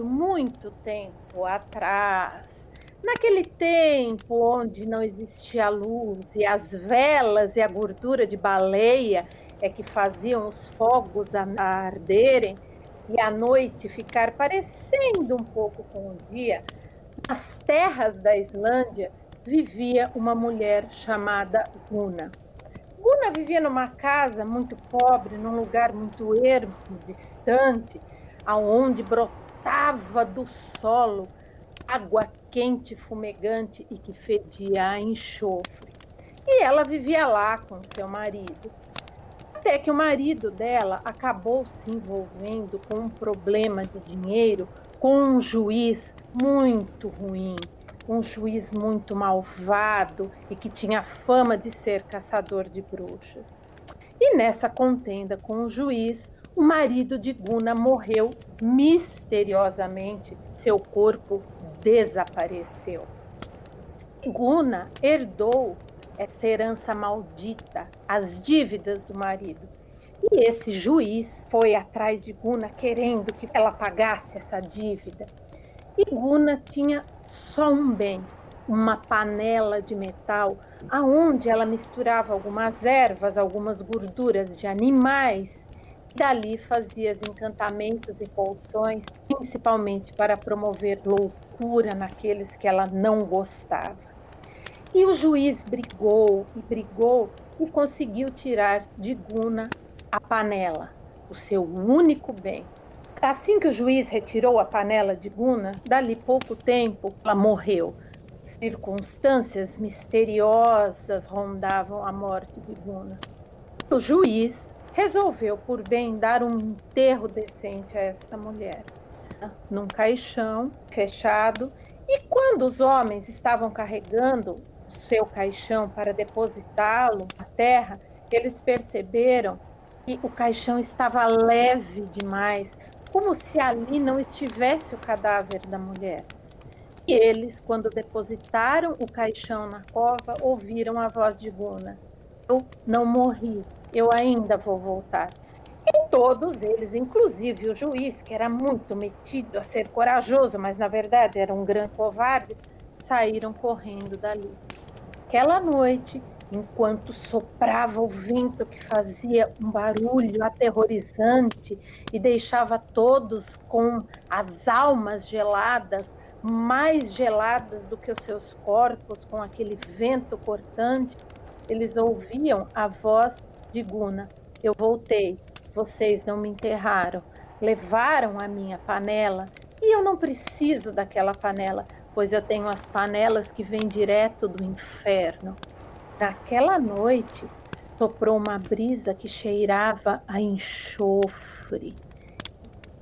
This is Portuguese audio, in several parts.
muito, muito, tempo atrás, naquele tempo onde não existia luz e as velas e a gordura de baleia é que faziam os fogos arderem e a noite ficar parecendo um pouco com o dia, nas terras da Islândia vivia uma mulher chamada Guna. Guna vivia numa casa muito pobre, num lugar muito ermo, distante, aonde brotava do solo água quente, fumegante e que fedia a enxofre. E ela vivia lá com seu marido. Até que o marido dela acabou se envolvendo com um problema de dinheiro com um juiz muito ruim, um juiz muito malvado e que tinha fama de ser caçador de bruxas. E nessa contenda com o juiz, o marido de Guna morreu misteriosamente, seu corpo desapareceu. Guna herdou essa herança maldita, as dívidas do marido. E esse juiz foi atrás de Guna querendo que ela pagasse essa dívida. E Guna tinha só um bem, uma panela de metal, aonde ela misturava algumas ervas, algumas gorduras de animais Dali fazia encantamentos e poções, principalmente para promover loucura naqueles que ela não gostava. E o juiz brigou e brigou e conseguiu tirar de Guna a panela, o seu único bem. Assim que o juiz retirou a panela de Guna, dali pouco tempo ela morreu. Circunstâncias misteriosas rondavam a morte de Guna. O juiz resolveu por bem dar um enterro decente a esta mulher, num caixão fechado. E quando os homens estavam carregando o seu caixão para depositá-lo na terra, eles perceberam que o caixão estava leve demais, como se ali não estivesse o cadáver da mulher. E eles, quando depositaram o caixão na cova, ouviram a voz de Guna: Eu não morri, eu ainda vou voltar. E todos eles, inclusive o juiz, que era muito metido a ser corajoso, mas na verdade era um grande covarde, saíram correndo dali. Aquela noite, enquanto soprava o vento que fazia um barulho aterrorizante e deixava todos com as almas geladas, mais geladas do que os seus corpos, com aquele vento cortante, eles ouviam a voz de Guna. Eu voltei, vocês não me enterraram, levaram a minha panela e eu não preciso daquela panela, pois eu tenho as panelas que vêm direto do inferno. Naquela noite, soprou uma brisa que cheirava a enxofre.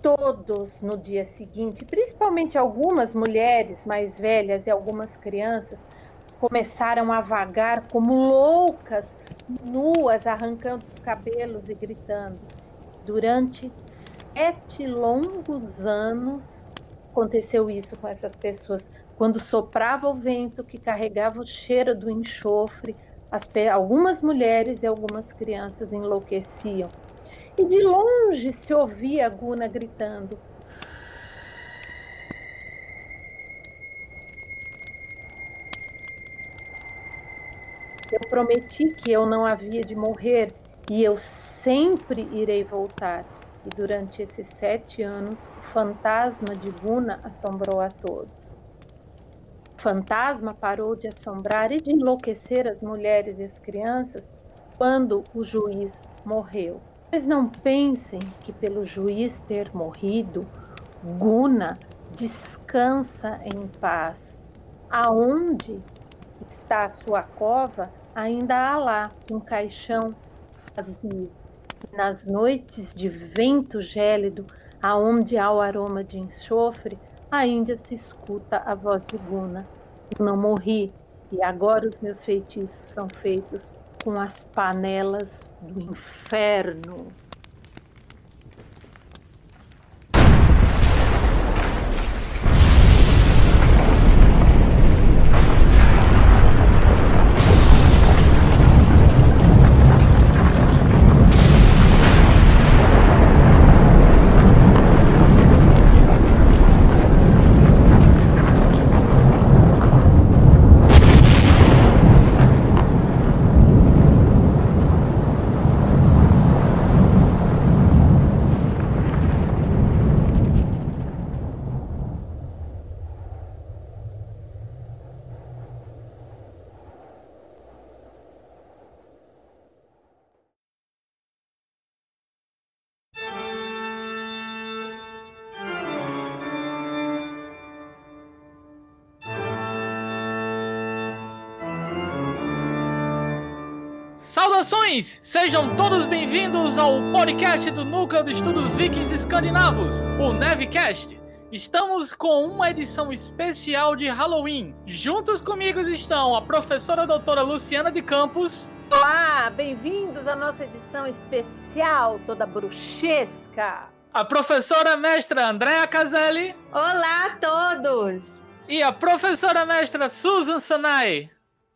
Todos no dia seguinte, principalmente algumas mulheres mais velhas e algumas crianças, começaram a vagar como loucas nuas, arrancando os cabelos e gritando. Durante sete longos anos aconteceu isso com essas pessoas. Quando soprava o vento que carregava o cheiro do enxofre, as, algumas mulheres e algumas crianças enlouqueciam. E de longe se ouvia a Guna gritando: prometi que eu não havia de morrer e eu sempre irei voltar. E durante esses sete anos, o fantasma de Guna assombrou a todos. O fantasma parou de assombrar e de enlouquecer as mulheres e as crianças quando o juiz morreu. Mas não pensem que pelo juiz ter morrido, Guna descansa em paz. Aonde está a sua cova, ainda há lá um caixão vazio. Nas noites de vento gélido, aonde há o aroma de enxofre, ainda se escuta a voz de Guna. Eu não morri, e agora os meus feitiços são feitos com as panelas do inferno. Saudações! Sejam todos bem-vindos ao podcast do Núcleo de Estudos Vikings Escandinavos, o Nevcast. Estamos com uma edição especial de Halloween. Juntos comigo estão a professora doutora Luciana de Campos. Olá, bem-vindos à nossa edição especial, toda bruxesca. A professora mestra Andréa Caselli. Olá a todos! E a professora mestra Susan Sanai.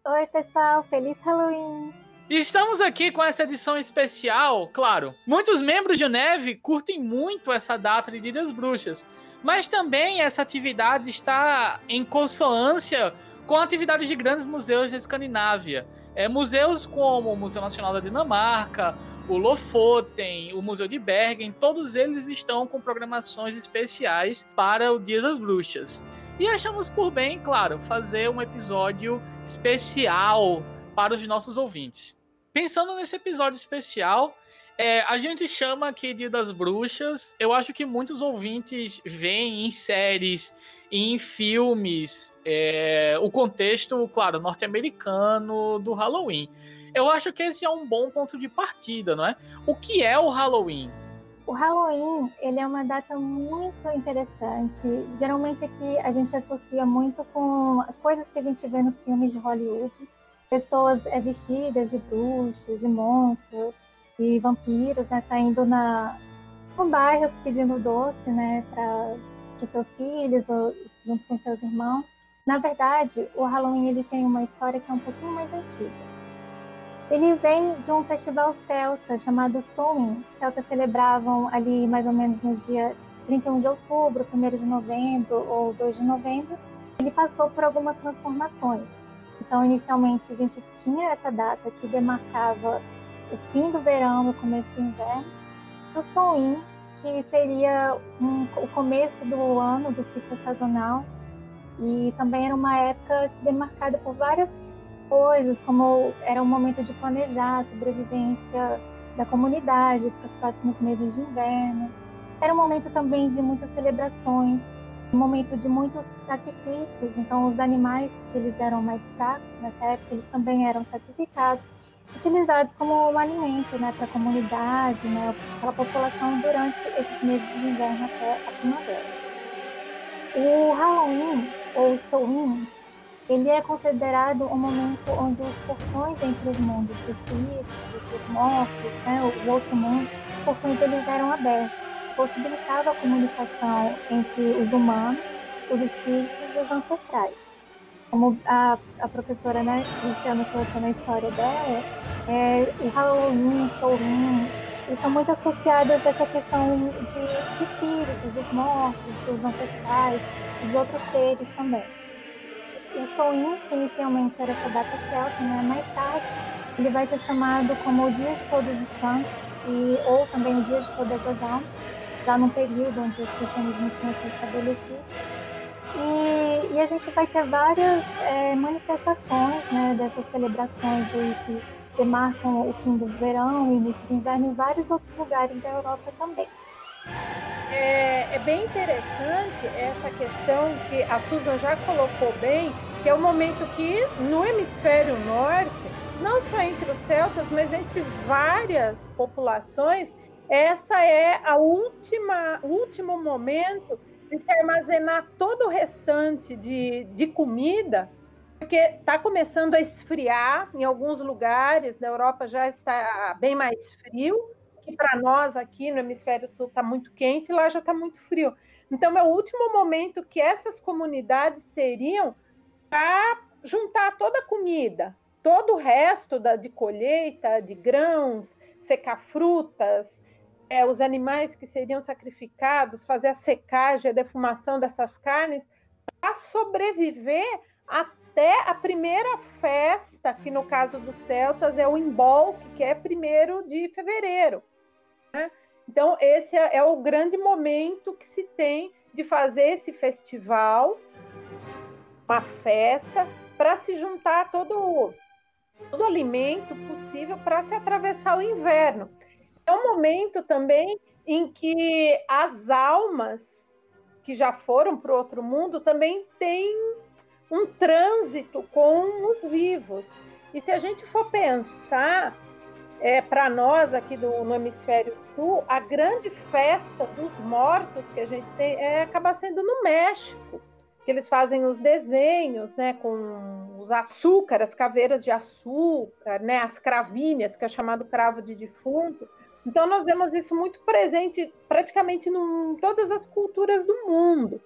Oi, pessoal, feliz Halloween! Estamos aqui com essa edição especial, claro. Muitos membros de Neve curtem muito essa data de Dia das Bruxas, mas também essa atividade está em consonância com atividades de grandes museus da Escandinávia. É, museus como o Museu Nacional da Dinamarca, o Lofoten, o Museu de Bergen, todos eles estão com programações especiais para o Dia das Bruxas. E achamos por bem, claro, fazer um episódio especial para os nossos ouvintes. Pensando nesse episódio especial, é, a gente chama aqui Dia das Bruxas. Eu acho que muitos ouvintes veem em séries e em filmes é, o contexto, claro, norte-americano do Halloween. Eu acho que esse é um bom ponto de partida, não é? O que é o Halloween? O Halloween, ele é uma data muito interessante. Geralmente aqui a gente associa muito com as coisas que a gente vê nos filmes de Hollywood. Pessoas é, vestidas de bruxos, de monstros e vampiros, né? Saindo na, no bairro pedindo doce, né? Para seus filhos ou junto com seus irmãos. Na verdade, o Halloween ele tem uma história que é um pouquinho mais antiga. Ele vem de um festival celta chamado Samhain. Os celtas celebravam ali mais ou menos no dia 31 de outubro, 1 de novembro ou 2 de novembro. Ele passou por algumas transformações. Então, inicialmente, a gente tinha essa data que demarcava o fim do verão e o começo do inverno. O Samhain, que seria um, o começo do ano, do ciclo sazonal. E também era uma época demarcada por várias coisas, como era um momento de planejar a sobrevivência da comunidade para os próximos meses de inverno. Era um momento também de muitas celebrações, um momento de muitos sacrifícios. Então, os animais que eles eram mais fracos nessa época, eles também eram sacrificados, utilizados como um alimento né, para a comunidade, né, para a população durante esses meses de inverno até a primavera. O Halloween, ou Samhain, ele é considerado um momento onde os portões entre os mundos dos vivos, dos mortos, né, o outro mundo, os portões eles eram abertos, possibilitava a comunicação entre os humanos, os espíritos e os ancestrais. Como a, a professora né, Luciana colocou na história dela, é, o Halloween, Samhain, eles são muito associados a essa questão de, de espíritos, dos mortos, dos ancestrais, dos outros seres também o Soin, que inicialmente era essa data celta, né, mais tarde ele vai ser chamado como o Dia de Todos os Santos e, ou também o Dia de Todas as Almas, já num período onde o cristianismo tinha se estabelecido. E, e a gente vai ter várias é, manifestações né, dessas celebrações aí que demarcam o fim do verão e início do inverno em vários outros lugares da Europa também. É, é, bem interessante essa questão que a Susan já colocou bem, que é o momento que no hemisfério norte, não só entre os celtas, mas entre várias populações, essa é a última, último momento de se armazenar todo o restante de, de comida, porque está começando a esfriar em alguns lugares, na Europa já está bem mais frio, que para nós aqui no hemisfério sul está muito quente, lá já está muito frio. Então é o último momento que essas comunidades teriam para juntar toda a comida, todo o resto da, de colheita, de grãos, secar frutas, é, os animais que seriam sacrificados, fazer a secagem, a defumação dessas carnes, para sobreviver até a primeira festa, que no caso dos celtas é o embolque, que é primeiro de fevereiro. Né? Então, esse é, é o grande momento que se tem de fazer esse festival, uma festa, para se juntar todo, todo alimento possível para se atravessar o inverno. É um momento também em que as almas que já foram para o outro mundo também têm um trânsito com os vivos. E se a gente for pensar, é, para nós aqui do, no hemisfério sul, a grande festa dos mortos que a gente tem é acaba sendo no México, que eles fazem os desenhos, né, com os açúcar, as caveiras de açúcar, né, as cravinhas, que é chamado cravo de defunto. Então nós vemos isso muito presente praticamente em todas as culturas do mundo.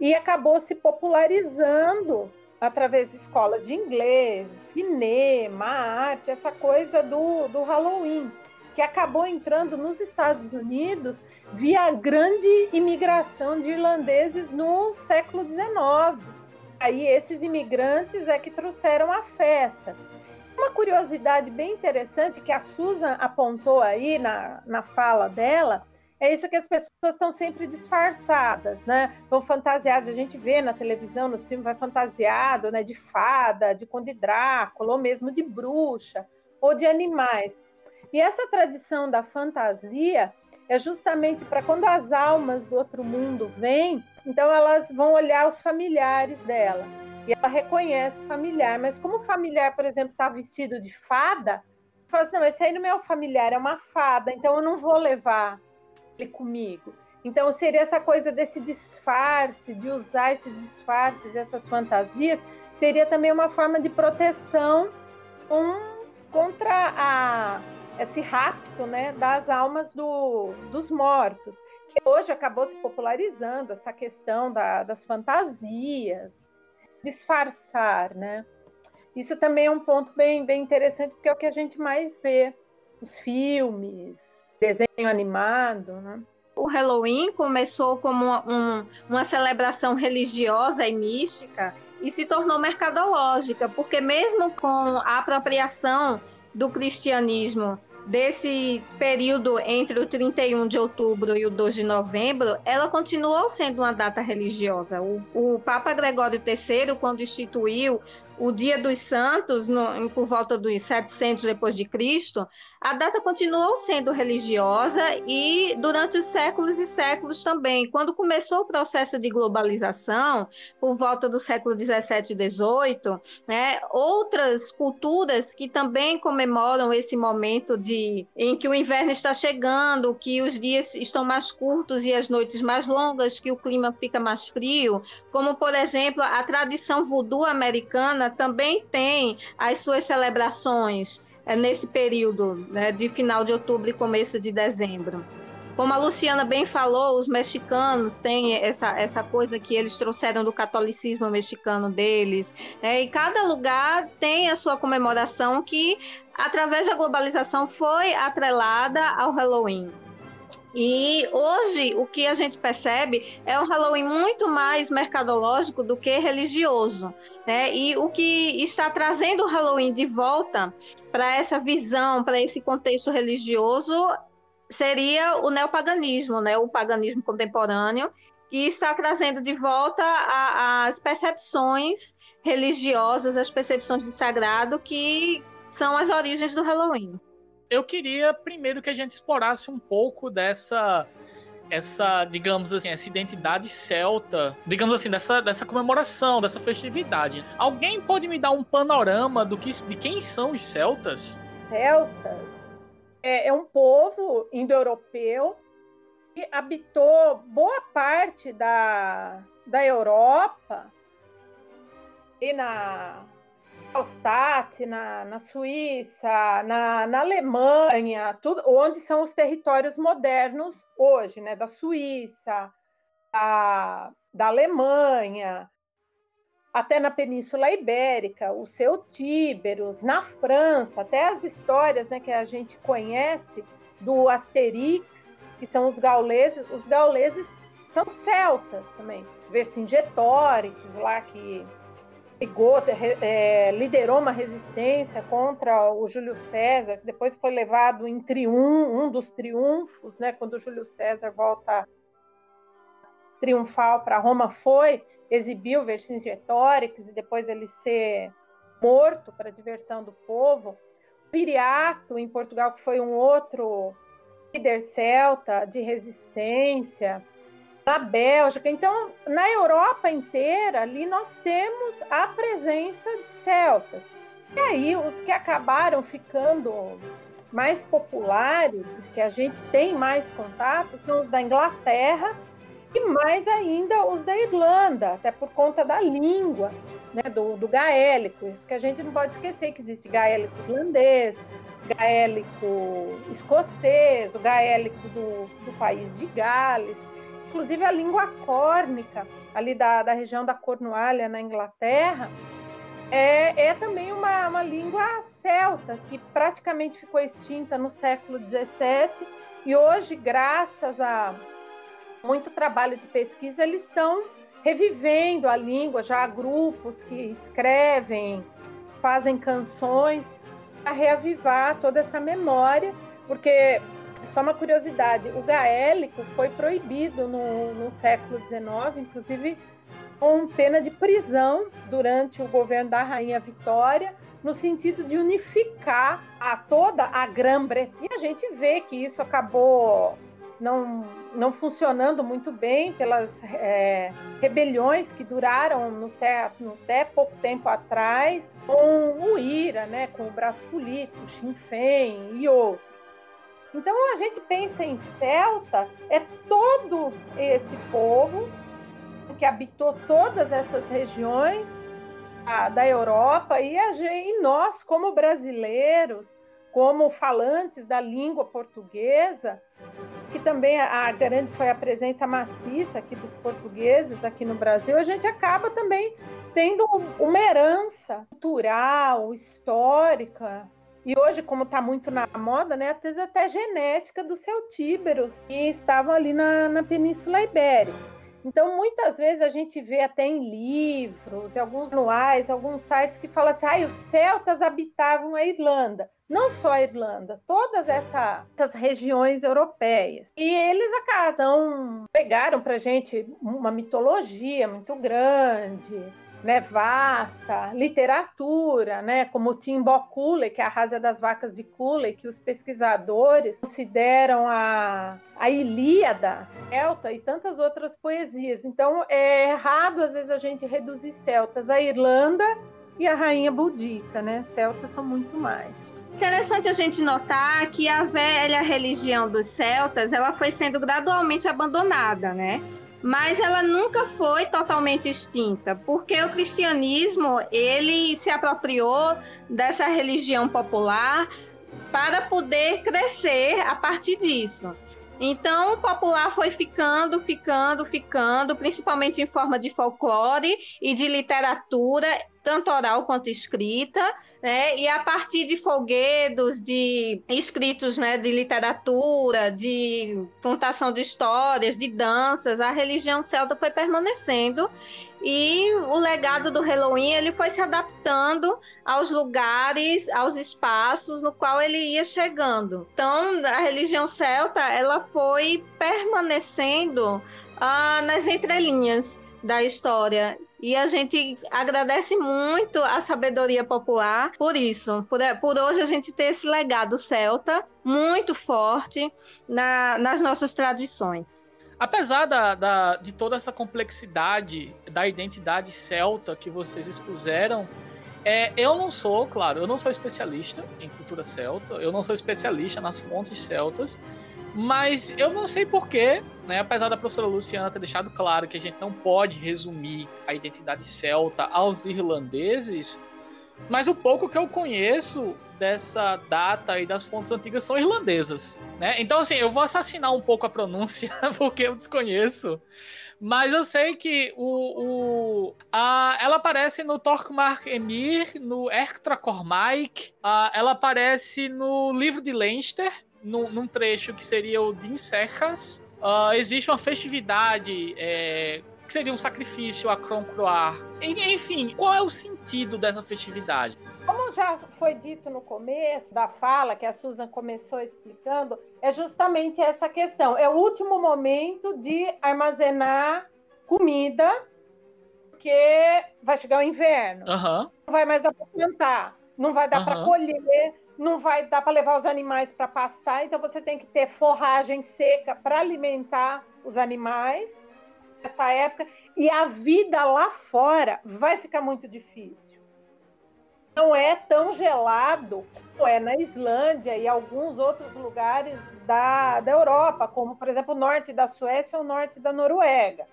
E acabou se popularizando através de escolas de inglês, cinema, arte, essa coisa do, do Halloween, que acabou entrando nos Estados Unidos via grande imigração de irlandeses no século XIX. Aí esses imigrantes é que trouxeram a festa. Uma curiosidade bem interessante que a Susan apontou aí na, na fala dela é isso que as pessoas estão sempre disfarçadas, né? Vão fantasiadas, a gente vê na televisão, no filme, vai fantasiado, né? De fada, de Conde Drácula, ou mesmo de bruxa, ou de animais. E essa tradição da fantasia é justamente para quando as almas do outro mundo vêm, então elas vão olhar os familiares dela. E ela reconhece familiar, mas como o familiar, por exemplo, está vestido de fada, fala assim, não, esse aí não é o familiar, é uma fada, então eu não vou levar comigo. Então, seria essa coisa desse disfarce, de usar esses disfarces, essas fantasias, seria também uma forma de proteção um, contra a, esse rapto né, das almas do, dos mortos, que hoje acabou se popularizando, essa questão da, das fantasias, disfarçar, né? Isso também é um ponto bem, bem interessante, porque é o que a gente mais vê, os filmes, desenho animado, né? O Halloween começou como uma, um, uma celebração religiosa e mística e se tornou mercadológica, porque mesmo com a apropriação do cristianismo desse período entre o 31 de outubro e o 2 de novembro, ela continuou sendo uma data religiosa. O, o Papa Gregório III, quando instituiu o Dia dos Santos, no, por volta dos 700 depois de Cristo, a data continuou sendo religiosa e durante os séculos e séculos também. Quando começou o processo de globalização, por volta do século 17 e 18, né, outras culturas que também comemoram esse momento de em que o inverno está chegando, que os dias estão mais curtos e as noites mais longas, que o clima fica mais frio, como por exemplo a tradição voodoo americana também tem as suas celebrações é, nesse período né, de final de outubro e começo de dezembro. Como a Luciana bem falou, os mexicanos têm essa, essa coisa que eles trouxeram do catolicismo mexicano deles. Né, e cada lugar tem a sua comemoração que, através da globalização, foi atrelada ao Halloween. E hoje o que a gente percebe é um Halloween muito mais mercadológico do que religioso. Né? E o que está trazendo o Halloween de volta para essa visão, para esse contexto religioso, seria o neopaganismo, né? o paganismo contemporâneo, que está trazendo de volta a, as percepções religiosas, as percepções de sagrado que são as origens do Halloween eu queria primeiro que a gente explorasse um pouco dessa essa, digamos assim, essa identidade celta, digamos assim, dessa, dessa comemoração, dessa festividade. Alguém pode me dar um panorama do que, de quem são os celtas? Celtas é, é um povo indo-europeu que habitou boa parte da, da Europa e na Alstat, na, na Suíça, na, na Alemanha, tudo, onde são os territórios modernos hoje, né? Da Suíça, da, da Alemanha, até na Península Ibérica, o seu Tíberos, na França, até as histórias né, que a gente conhece do Asterix, que são os gauleses, os gauleses são celtas também, Vercingetorix lá que brigou, é, liderou uma resistência contra o Júlio César, que depois foi levado em triunfo, um dos triunfos, né, quando o Júlio César volta triunfal para Roma, foi o Vercingetorix e depois ele ser morto para diversão do povo. Viriato, em Portugal, que foi um outro líder celta de resistência na Bélgica. Então, na Europa inteira, ali nós temos a presença de celtas. E aí, os que acabaram ficando mais populares, que a gente tem mais contato, são os da Inglaterra e mais ainda os da Irlanda, até por conta da língua, né, do, do gaélico. Isso que a gente não pode esquecer que existe gaélico irlandês, gaélico escocês, o gaélico do, do país de Gales, inclusive a língua córnica, ali da, da região da Cornualha, na Inglaterra, é, é também uma, uma língua celta, que praticamente ficou extinta no século XVII, e hoje, graças a muito trabalho de pesquisa, eles estão revivendo a língua, já há grupos que escrevem, fazem canções para reavivar toda essa memória, porque só uma curiosidade, o gaélico foi proibido no, no século XIX, inclusive com pena de prisão durante o governo da Rainha Vitória, no sentido de unificar a toda a Grã-Bretanha. E a gente vê que isso acabou não, não funcionando muito bem pelas é, rebeliões que duraram no, no, até pouco tempo atrás, com o IRA, né, com o braço político, Sinn Féin e outros. Então a gente pensa em celta, é todo esse povo que habitou todas essas regiões a, da Europa e, a, e nós, como brasileiros, como falantes da língua portuguesa, que também a, grande foi a presença maciça aqui dos portugueses aqui no Brasil, a gente acaba também tendo uma herança cultural, histórica, e hoje, como está muito na moda, né, às vezes até genética dos celtíberos que estavam ali na, na Península Ibérica. Então, muitas vezes a gente vê até em livros, em alguns manuais, alguns sites que falam assim: ah, os celtas habitavam a Irlanda. Não só a Irlanda, todas essa, essas regiões europeias. E eles acabam, pegaram para gente uma mitologia muito grande, né, vasta, literatura, né, como Timbó Cooley, que é a Rasa das Vacas de Cooley, que os pesquisadores consideram a, a Ilíada, Celta e tantas outras poesias. Então, é errado, às vezes, a gente reduzir celtas à Irlanda e a rainha budica, né? Celtas são muito mais. Interessante a gente notar que a velha religião dos celtas, ela foi sendo gradualmente abandonada, né? Mas ela nunca foi totalmente extinta, porque o cristianismo ele se apropriou dessa religião popular para poder crescer a partir disso. Então, o popular foi ficando, ficando, ficando, principalmente em forma de folclore e de literatura, tanto oral quanto escrita, né? E a partir de folguedos, de escritos, né, de literatura, de contação de histórias, de danças, a religião celta foi permanecendo e o legado do Halloween ele foi se adaptando aos lugares, aos espaços no qual ele ia chegando. Então, a religião celta ela foi permanecendo ah, nas entrelinhas da história. E a gente agradece muito a sabedoria popular por isso, por, por hoje a gente ter esse legado celta muito forte na, nas nossas tradições. Apesar da, da, de toda essa complexidade da identidade celta que vocês expuseram, é, eu não sou, claro, eu não sou especialista em cultura celta, eu não sou especialista nas fontes celtas, mas eu não sei porquê, né? Apesar da professora Luciana ter deixado claro que a gente não pode resumir a identidade celta aos irlandeses, mas o pouco que eu conheço dessa data e das fontes antigas são irlandesas, né? Então, assim, eu vou assassinar um pouco a pronúncia, porque eu desconheço. Mas eu sei que o, o a, ela aparece no Torquemar Emir, no Ertra Cormaik, a, ela aparece no livro de Leinster, no, num trecho que seria o de Serras. Uh, existe uma festividade é, que seria um sacrifício a Croncroar. Enfim, qual é o sentido dessa festividade? Como já foi dito no começo da fala, que a Susan começou explicando, é justamente essa questão. É o último momento de armazenar comida, porque vai chegar o inverno. Uhum. Não vai mais dar para plantar, não vai dar uhum. para colher, não vai dar para levar os animais para pastar, então você tem que ter forragem seca para alimentar os animais nessa época. E a vida lá fora vai ficar muito difícil não é tão gelado como é na Islândia e alguns outros lugares da, da Europa, como, por exemplo, o norte da Suécia ou o norte da Noruega.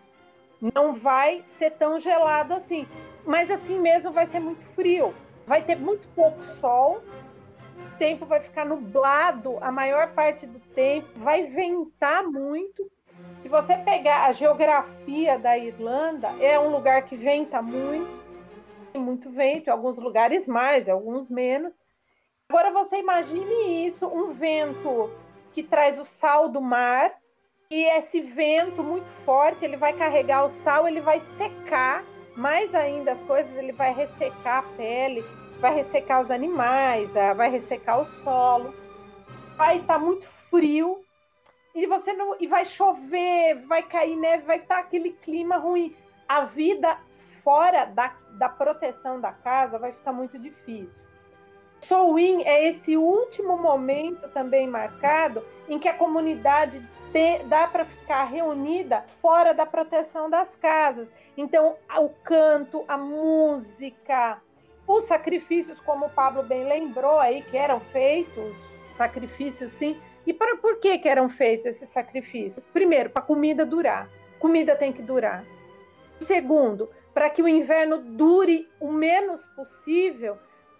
Não vai ser tão gelado assim, mas assim mesmo vai ser muito frio. Vai ter muito pouco sol, o tempo vai ficar nublado a maior parte do tempo, vai ventar muito. Se você pegar a geografia da Irlanda, é um lugar que venta muito, tem muito vento, em alguns lugares mais, em alguns menos. Agora você imagine isso, um vento que traz o sal do mar, e esse vento muito forte, ele vai carregar o sal, ele vai secar mais ainda as coisas, ele vai ressecar a pele, vai ressecar os animais, ah, vai ressecar o solo, vai estar tá muito frio e você não e vai chover, vai cair neve, vai estar tá aquele clima ruim. A vida fora da, da proteção da casa vai ficar muito difícil. Soul é esse último momento também marcado em que a comunidade dá para ficar reunida fora da proteção das casas. Então, o canto, a música, os sacrifícios, como o Pablo bem lembrou aí, que eram feitos, sacrifícios sim. E para por que, que eram feitos esses sacrifícios? Primeiro, para a comida durar. Comida tem que durar. Segundo, para que o inverno dure o menos possível,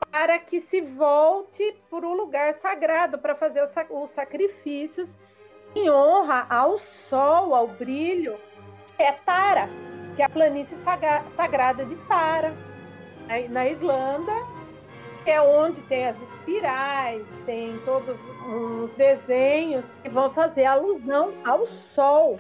para que se volte para o lugar sagrado, para fazer os sacrifícios em honra ao sol, ao brilho, é Tara, que é a planície sagrada de Tara na Irlanda, é onde tem as espirais, tem todos os desenhos que vão fazer alusão ao sol,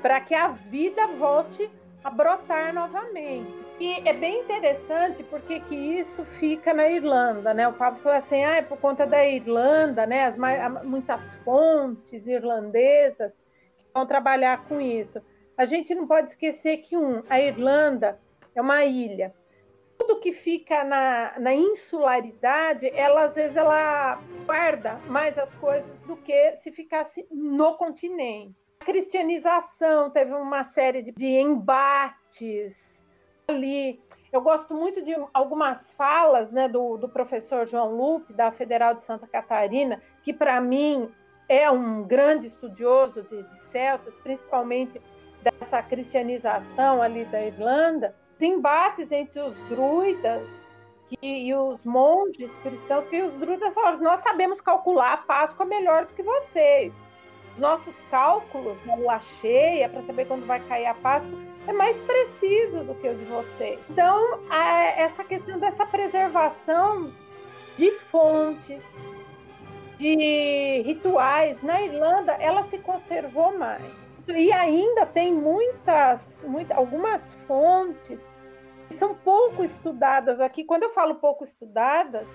para que a vida volte a brotar novamente. E é bem interessante porque que isso fica na Irlanda, né? O Pablo falou assim, ah, é por conta da Irlanda, né? As muitas fontes irlandesas que vão trabalhar com isso. A gente não pode esquecer que um, a Irlanda é uma ilha tudo que fica na, na insularidade, ela às vezes ela guarda mais as coisas do que se ficasse no continente. A cristianização teve uma série de, de embates ali. Eu gosto muito de algumas falas né, do, do professor João Lupe, da Federal de Santa Catarina, que para mim é um grande estudioso de, de celtas, principalmente dessa cristianização ali da Irlanda embates entre os druidas que, e os monges cristãos, que os druidas falaram: nós sabemos calcular a Páscoa melhor do que vocês. Os nossos cálculos na lua cheia, para saber quando vai cair a Páscoa, é mais preciso do que o de vocês. Então, a, essa questão dessa preservação de fontes, de rituais, na Irlanda, ela se conservou mais. E ainda tem muitas algumas fontes são pouco estudadas aqui. Quando eu falo pouco estudadas,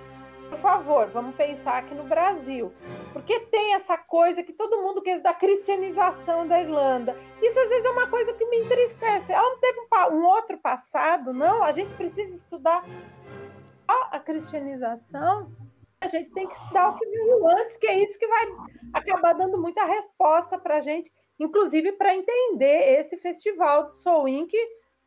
por favor, vamos pensar aqui no Brasil. Porque tem essa coisa que todo mundo quer da cristianização da Irlanda. Isso às vezes é uma coisa que me entristece. Ela não teve um, outro passado, não. A gente precisa estudar a cristianização. A gente tem que estudar o que veio antes, que é isso que vai acabar dando muita resposta para a gente, inclusive para entender esse festival do Soul Inc.,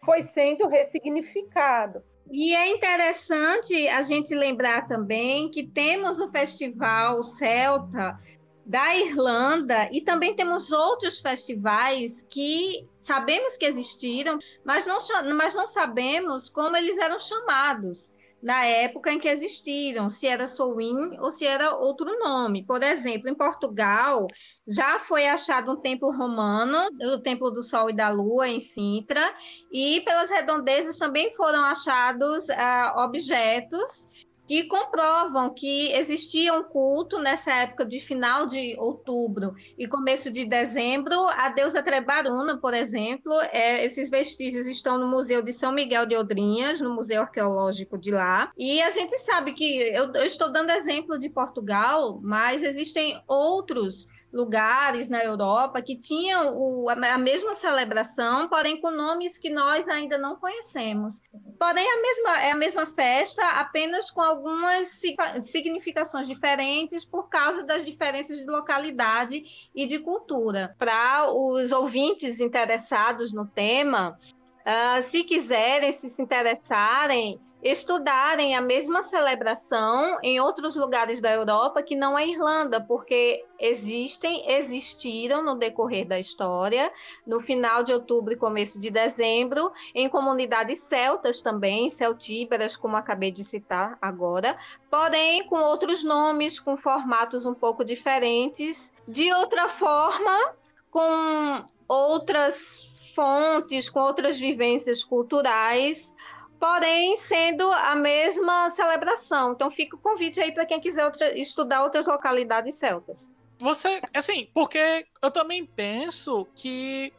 foi sendo ressignificado. E é interessante a gente lembrar também que temos o Festival Celta da Irlanda e também temos outros festivais que sabemos que existiram, mas não, mas não sabemos como eles eram chamados na época em que existiram, se era Soin ou se era outro nome. Por exemplo, em Portugal, já foi achado um templo romano, o Templo do Sol e da Lua, em Sintra, e pelas redondezas também foram achados uh, objetos que comprovam que existia um culto nessa época de final de outubro e começo de dezembro. A deusa Trebaruna, por exemplo, é, esses vestígios estão no Museu de São Miguel de Odrinhas, no Museu Arqueológico de lá. E a gente sabe que eu, eu estou dando exemplo de Portugal, mas existem outros lugares na Europa que tinham o, a mesma celebração, porém com nomes que nós ainda não conhecemos. Porém, a mesma, é a mesma festa, apenas com algumas significações diferentes por causa das diferenças de localidade e de cultura. Para os ouvintes interessados no tema, uh, se quiserem, se se interessarem, estudarem a mesma celebração em outros lugares da Europa que não a Irlanda, porque existem, existiram no decorrer da história, no final de outubro e começo de dezembro, em comunidades celtas também, celtíberas, como acabei de citar agora, porém com outros nomes, com formatos um pouco diferentes, de outra forma, com outras fontes, com outras vivências culturais, porém sendo a mesma celebração. Então fica o convite aí para quem quiser outra, estudar outras localidades celtas. Você, assim, porque eu também penso que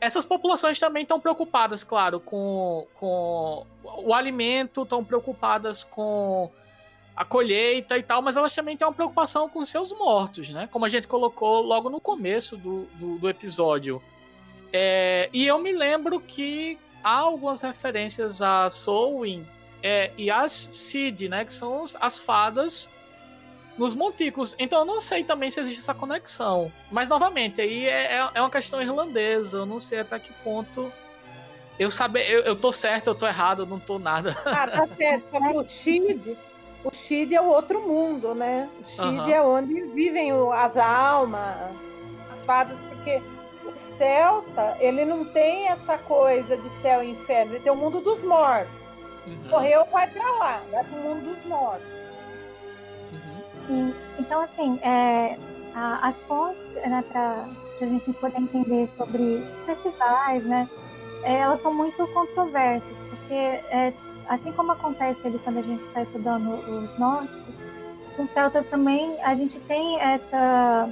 essas populações também estão preocupadas, claro, com, com o alimento, estão preocupadas com a colheita e tal, mas elas também têm uma preocupação com seus mortos, né? Como a gente colocou logo no começo do, do, do episódio. É, e eu me lembro que há algumas referências a Soulwin é, e as Sid, né? Que são as fadas nos montículos. Então eu não sei também se existe essa conexão. Mas novamente, aí é, é, é uma questão irlandesa. Eu não sei até que ponto. Eu saber, eu, eu tô certo, eu tô errado, eu não tô nada. Ah, tá certo. o Shid, o Shid é o outro mundo, né? O Shid uhum. é onde vivem as almas, as fadas, porque celta, ele não tem essa coisa de céu e inferno, ele tem o mundo dos mortos. Uhum. Morreu, vai para lá, vai para o mundo dos mortos. Uhum. E, então, assim, é, a, as fontes, né, para a gente poder entender sobre os festivais, né, é, elas são muito controversas, porque é, assim como acontece ali quando a gente está estudando os nórdicos, com celtas também a gente tem essa,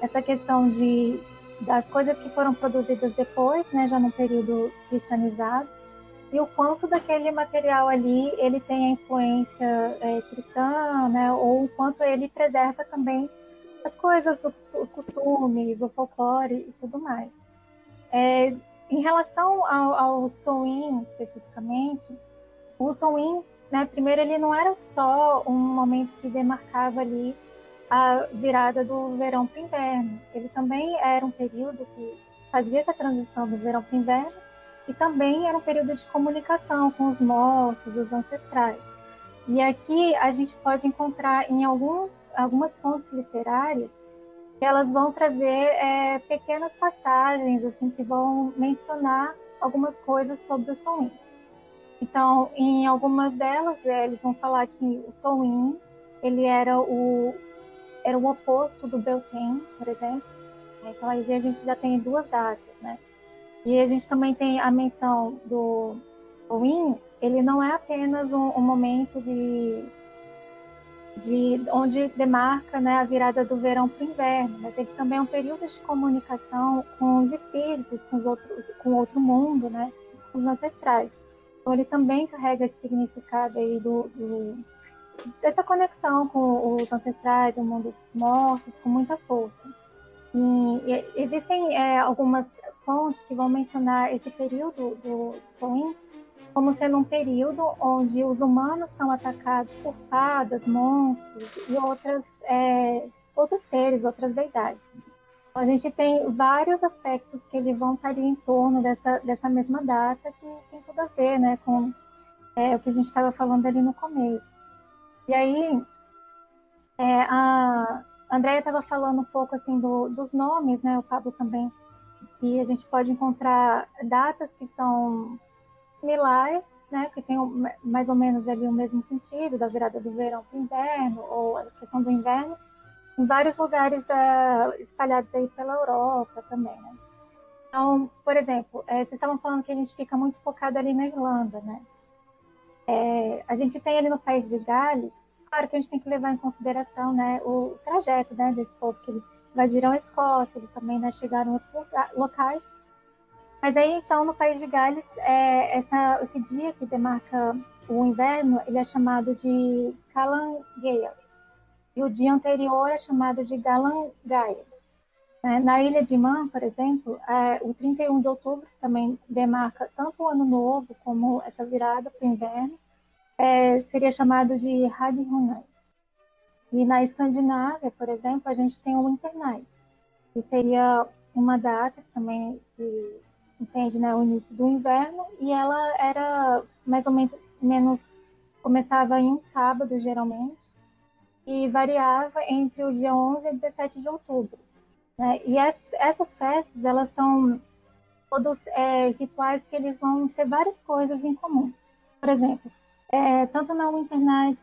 essa questão de das coisas que foram produzidas depois, né, já no período cristianizado, e o quanto daquele material ali ele tem a influência é, cristã, né, ou o quanto ele preserva também as coisas dos costumes, o folclore e tudo mais. É, em relação ao, ao Soin especificamente, o Soin, né, primeiro ele não era só um momento que demarcava ali a virada do verão para o inverno. Ele também era um período que fazia essa transição do verão para o inverno e também era um período de comunicação com os mortos, os ancestrais. E aqui a gente pode encontrar em algum, algumas fontes literárias que elas vão trazer é, pequenas passagens assim que vão mencionar algumas coisas sobre o Soin. Então, em algumas delas, é, eles vão falar que o Soin ele era o era o oposto do Beltane, por exemplo. Então aí a gente já tem duas datas, né? E a gente também tem a menção do Win, ele não é apenas um, um, momento de, de onde demarca né, a virada do verão para o inverno, mas ele também é um período de comunicação com os espíritos, com, os outros, com outro mundo, né, com os ancestrais. Então ele também carrega esse significado aí do, do dessa conexão com os ancestrais, o mundo dos mortos, com muita força. E, e existem é, algumas fontes que vão mencionar esse período do Soin como sendo um período onde os humanos são atacados por fadas, monstros e outras, é, outros seres, outras deidades. A gente tem vários aspectos que eles vão estar em torno dessa, dessa mesma data que tem tudo a ver né, com é, o que a gente estava falando ali no começo. E aí, é, a Andrea estava falando um pouco assim do, dos nomes, né? O Pablo também, que a gente pode encontrar datas que são similares, né? Que tem mais ou menos ali o mesmo sentido da virada do verão para o inverno ou a questão do inverno em vários lugares da, espalhados aí pela Europa também, né? Então, por exemplo, é, vocês estavam falando que a gente fica muito focado ali na Irlanda, né? É, a gente tem ali no país de Gales claro que a gente tem que levar em consideração né, o trajeto né, desse povo, que eles invadiram a Escócia, eles também né, chegaram em outros locais. Mas aí, então, no país de Gales, é, essa, esse dia que demarca o inverno, ele é chamado de Calan Gael. E o dia anterior é chamado de Galan Gael. É, na ilha de Man, por exemplo, é, o 31 de outubro também demarca tanto o ano novo como essa virada para o inverno é, seria chamado de Hagihunai. E na Escandinávia, por exemplo, a gente tem o Winternight, que seria uma data que também se entende né, o início do inverno, e ela era mais ou menos, menos começava em um sábado, geralmente, e variava entre o dia 11 e 17 de outubro. Né? E essas festas, elas são todos é, rituais que eles vão ter várias coisas em comum. Por exemplo, é, tanto na Winter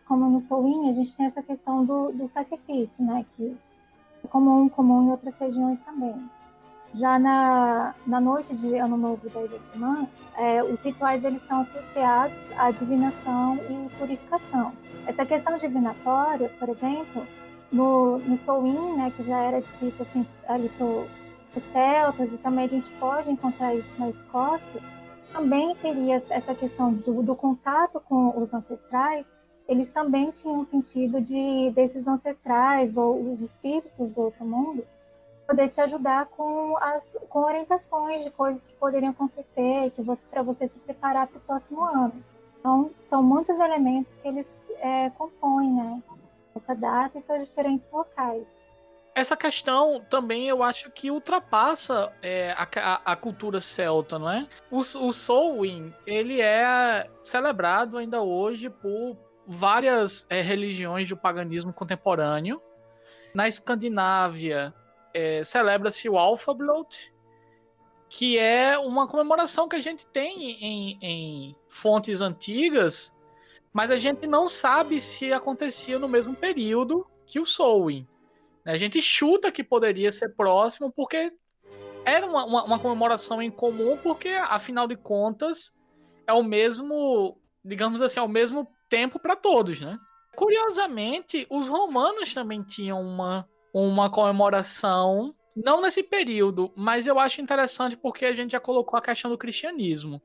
como no Soin, a gente tem essa questão do, do sacrifício, né? Que é comum, comum em outras regiões também. Já na, na noite de Ano Novo da Ilha é, os rituais eles são associados à divinação e purificação. Essa questão divinatória, por exemplo, no, no Soin, né, que já era descrito assim, ali para os celtas, e também a gente pode encontrar isso na Escócia, também teria essa questão do, do contato com os ancestrais, eles também tinham um sentido de desses ancestrais ou os espíritos do outro mundo poder te ajudar com as com orientações de coisas que poderiam acontecer, que você para você se preparar para o próximo ano. Então, são muitos elementos que eles é, compõem, né? Essa data e seus diferentes locais essa questão também eu acho que ultrapassa é, a, a, cultura celta, não é? O, o Samhain, ele é celebrado ainda hoje por várias é, religiões do paganismo contemporâneo. Na Escandinávia, é, celebra-se o Alfablot, que é uma comemoração que a gente tem em, em fontes antigas, mas a gente não sabe se acontecia no mesmo período que o Samhain. A gente chuta que poderia ser próximo, porque era uma, uma, uma comemoração em comum, porque, afinal de contas, é o mesmo, digamos assim, é o mesmo tempo para todos, né? Curiosamente, os romanos também tinham uma, uma comemoração, não nesse período, mas eu acho interessante porque a gente já colocou a questão do cristianismo.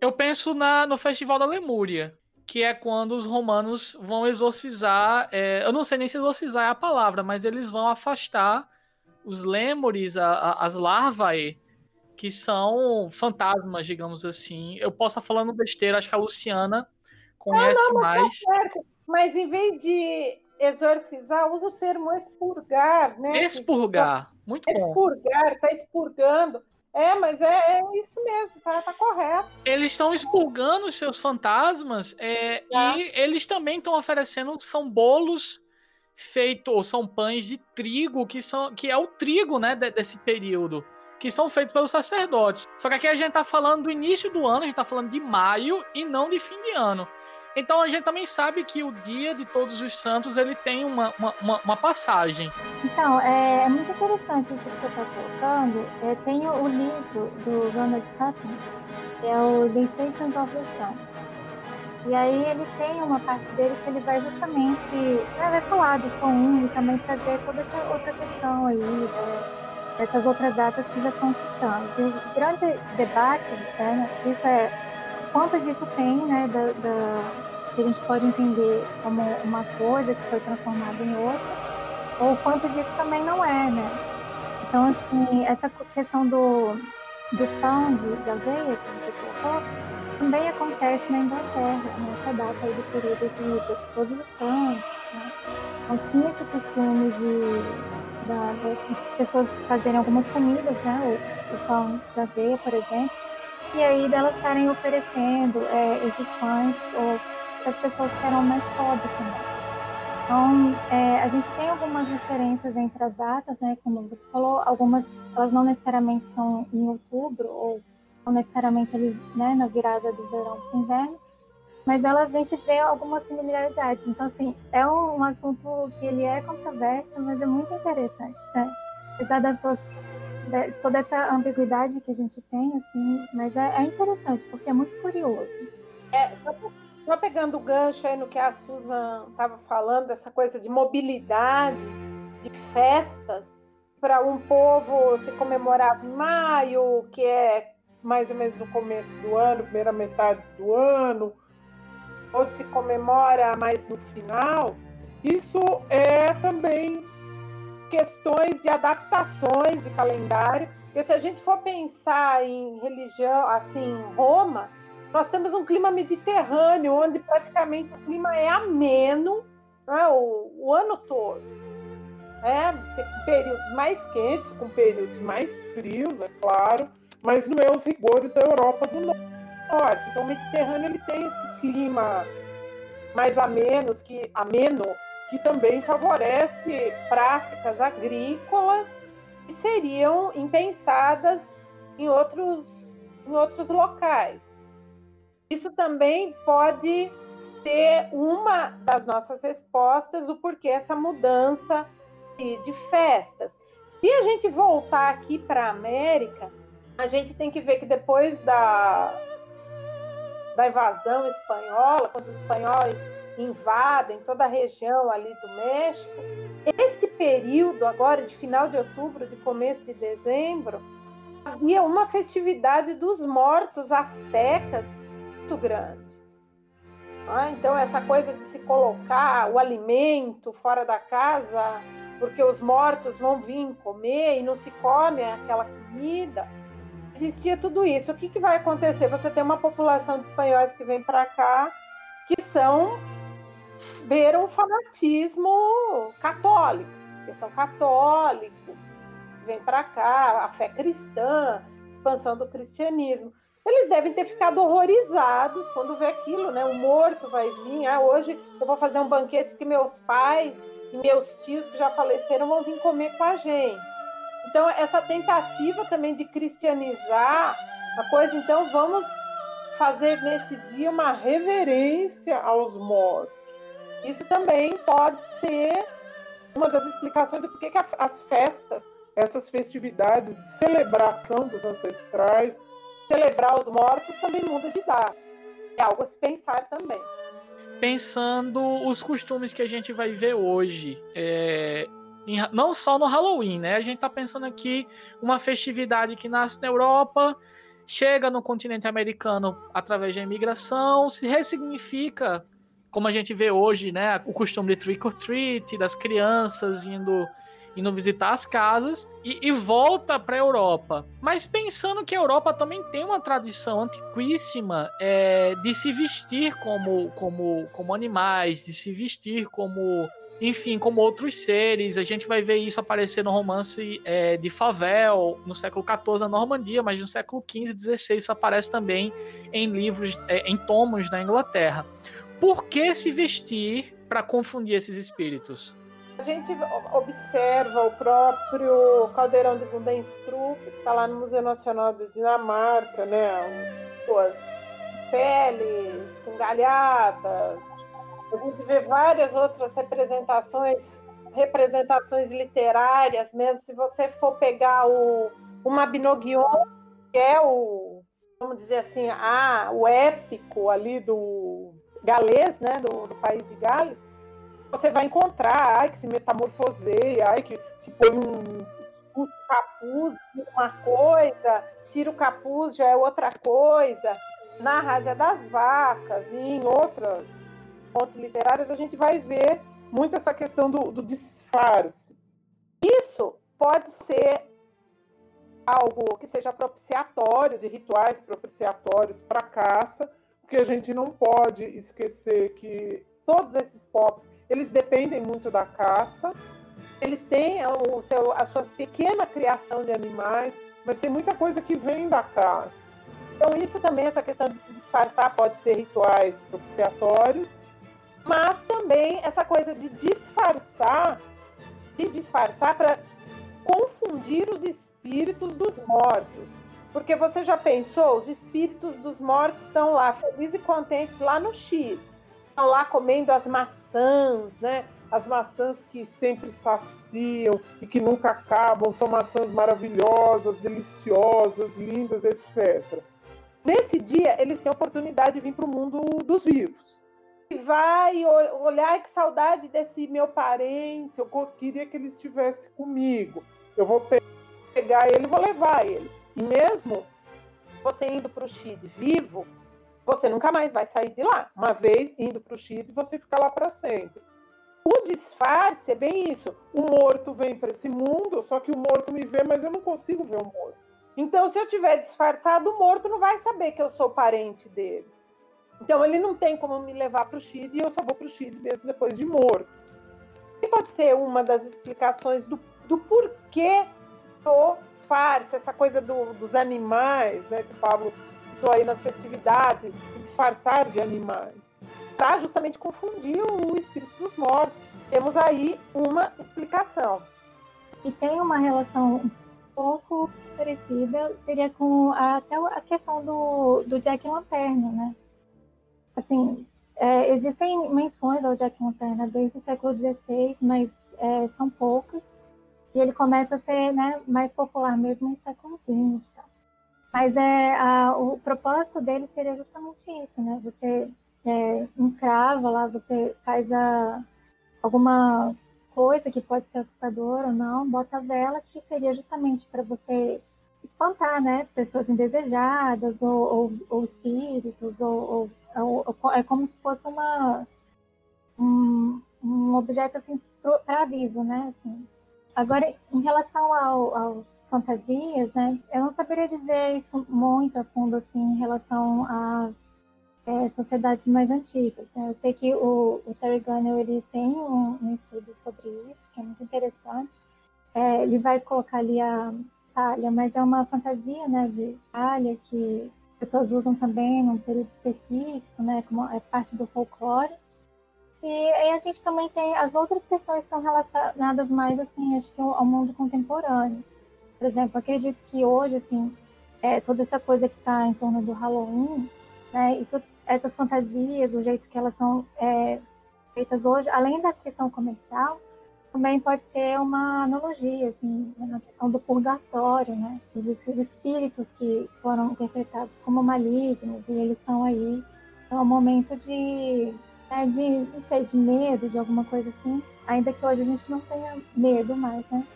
Eu penso na, no Festival da Lemúria, que é quando os romanos vão exorcizar. É, eu não sei nem se exorcizar é a palavra, mas eles vão afastar os lêmures, a, a, as larvae, que são fantasmas, digamos assim. Eu posso estar falando besteira, acho que a Luciana conhece não, não, mais. Tá certo. Mas em vez de exorcizar, usa o termo expurgar, né? Expurgar, muito bom. Expurgar, tá expurgando. É, mas é, é isso mesmo, tá, tá, correto. Eles estão expurgando os seus fantasmas é, é. e eles também estão oferecendo, são bolos feitos, ou são pães de trigo, que, são, que é o trigo, né, desse período, que são feitos pelos sacerdotes. Só que aqui a gente tá falando do início do ano, a gente tá falando de maio e não de fim de ano. Então a gente também sabe que o dia de Todos os Santos ele tem uma, uma, uma, passagem. Então, é, é, muito interessante isso que você está colocando. É, tem o livro do Ronald Hutton, que é o The Stations of the Sun. E aí ele tem uma parte dele que ele vai justamente né, vai falar do som e também trazer toda essa outra questão aí, né, essas outras datas que já são cristãs. E o grande debate né, disso é quanto disso tem, né, da, da que a gente pode entender como uma coisa que foi transformada em outra, ou quanto disso também não é, né? Então, assim, essa questão do, do pão de, de aveia que você colocou, também acontece na Inglaterra, nessa data aí do período de, de santos, né? Então, tinha esse costume de, da, das pessoas fazerem algumas comidas, né? O, o pão de aveia, por exemplo, e aí delas estarem oferecendo é, esses pães ou as pessoas que eram mais pobres também. Então, é, a gente tem algumas diferenças entre as datas, né? Como você falou, algumas elas não necessariamente são em outubro ou não necessariamente ali, né, na virada do verão para o inverno, mas elas a gente vê algumas similaridades. Então, assim, é um, um assunto que ele é controverso, mas é muito interessante, né? Apesar das suas de toda essa ambiguidade que a gente tem, assim, mas é, é interessante porque é muito curioso. É, só só pegando o gancho aí no que a Susan estava falando, dessa coisa de mobilidade, de festas, para um povo se comemorar em maio, que é mais ou menos no começo do ano, primeira metade do ano, ou se comemora mais no final, isso é também questões de adaptações de calendário. Porque se a gente for pensar em religião, assim, Roma, nós temos um clima mediterrâneo, onde praticamente o clima é ameno né, o, o ano todo. É, tem períodos mais quentes, com períodos mais frios, é claro, mas não é os rigores da Europa do Norte. Então o Mediterrâneo ele tem esse clima mais ameno, que ameno, que também favorece práticas agrícolas que seriam impensadas em outros, em outros locais. Isso também pode ser uma das nossas respostas do porquê essa mudança de, festas. Se a gente voltar aqui para a América, a gente tem que ver que depois da, da invasão espanhola, quando os espanhóis invadem toda a região ali do México, esse período agora de final de outubro, de começo de dezembro, havia uma festividade dos mortos astecas muito grande. Ah, então, essa coisa de se colocar o alimento fora da casa, porque os mortos vão vir comer e não se come aquela comida, existia tudo isso. O que, que vai acontecer? Você tem uma população de espanhóis que vem para cá que são beiram o fanatismo católico, que são católicos, vem para cá, a fé cristã, expansão do cristianismo. Eles devem ter ficado horrorizados quando vê aquilo, né? O morto vai vir. Ah, hoje eu vou fazer um banquete porque meus pais e meus tios que já faleceram vão vir comer com a gente. Então, essa tentativa também de cristianizar a coisa, então vamos fazer nesse dia uma reverência aos mortos. Isso também pode ser uma das explicações do porquê que as festas, essas festividades de celebração dos ancestrais, celebrar os mortos também muda de data. É algo a se pensar também. Pensando os costumes que a gente vai ver hoje, é, em, não só no Halloween, né? A gente está pensando aqui uma festividade que nasce na Europa, chega no continente americano através da imigração, se ressignifica, como a gente vê hoje, né? O costume de trick or treat, das crianças indo indo visitar as casas e, e volta para a Europa. Mas pensando que a Europa também tem uma tradição antiquíssima é, de se vestir como, como, como animais, de se vestir como enfim, como outros seres. A gente vai ver isso aparecer no romance é, de Favel, no século XIV na Normandia, mas no século XV e XVI isso aparece também em livros, é, em tomos da Inglaterra. Por que se vestir para confundir esses espíritos? A gente observa o próprio caldeirão de Bundenstrup, que está lá no Museu Nacional da Dinamarca, né? Suas peles com galhadas. A gente vê várias outras representações, representações literárias, mesmo se você for pegar o, o Mabinogion, que é o, vamos dizer assim, ah, o épico ali do galês, né, do, do país de Gales, você vai encontrar, ai, que se metamorfoseia, ai, que, que põe um, um capuz, uma coisa, tira o capuz, já é outra coisa. Na Rásia das Vacas e em outras fontes literárias, a gente vai ver muito essa questão do, do disfarce. Isso pode ser algo que seja propiciatório, de rituais propiciatórios para caça, porque a gente não pode esquecer que todos esses povos eles dependem muito da caça, eles têm o seu, a sua pequena criação de animais, mas tem muita coisa que vem da caça. Então, isso também, essa questão de se disfarçar, pode ser rituais propiciatórios, mas também essa coisa de disfarçar, de disfarçar para confundir os espíritos dos mortos. Porque você já pensou, os espíritos dos mortos estão lá, felizes e contentes lá no Chile estão lá comendo as maçãs, né? As maçãs que sempre saciam e que nunca acabam, são maçãs maravilhosas, deliciosas, lindas, etc. Nesse dia, eles têm a oportunidade de vir para o mundo dos vivos. E vai olhar que saudade desse meu parente, eu queria que ele estivesse comigo. Eu vou pegar ele, vou levar ele. E mesmo você indo para o Chile vivo, você nunca mais vai sair de lá. Uma vez indo para o Chile, você fica lá para sempre. O disfarce é bem isso. O morto vem para esse mundo, só que o morto me vê, mas eu não consigo ver o morto. Então, se eu tiver disfarçado, o morto não vai saber que eu sou parente dele. Então, ele não tem como me levar para o Chile e eu só vou para o Chile mesmo depois de morto. E pode ser uma das explicações do, do porquê do farce, essa coisa do, dos animais, né, que o Pablo aí nas festividades se disfarçar de animais para justamente confundir o espírito dos mortos. Temos aí uma explicação. E tem uma relação um pouco parecida, seria com a, até a questão do, do Jack Lanterna, né? Assim, é, existem menções ao Jack Lanterna desde o século XVI, mas é, são poucas. E ele começa a ser né, mais popular mesmo no século XX. Tá? Mas é, a, o propósito dele seria justamente isso, né? Você é, encrava lá, você faz a, alguma coisa que pode ser assustadora ou não, bota a vela, que seria justamente para você espantar, né? Pessoas indesejadas, ou, ou, ou espíritos, ou, ou, é como se fosse uma, um, um objeto assim para aviso, né? Assim. Agora, em relação ao, aos fantasias, né? Eu não saberia dizer isso muito a fundo, assim, em relação às é, sociedades mais antigas. Né? Eu sei que o, o Terry Gunner ele tem um, um, estudo sobre isso, que é muito interessante. É, ele vai colocar ali a talha, mas é uma fantasia né, de talha que pessoas usam também num período específico, né, como é parte do folclore. E aí a gente também tem as outras questões que estão relacionadas mais, assim, acho que ao mundo contemporâneo. Por exemplo, acredito que hoje, assim, é, toda essa coisa que está em torno do Halloween, né, isso, essas fantasias, o jeito que elas são é, feitas hoje, além da questão comercial, também pode ser uma analogia, assim, na questão do purgatório, né? Esses espíritos que foram interpretados como malignos e eles estão aí. Então, é um momento de né, de, não sei, de medo, de alguma coisa assim. Ainda que hoje a gente não tenha medo mais, né?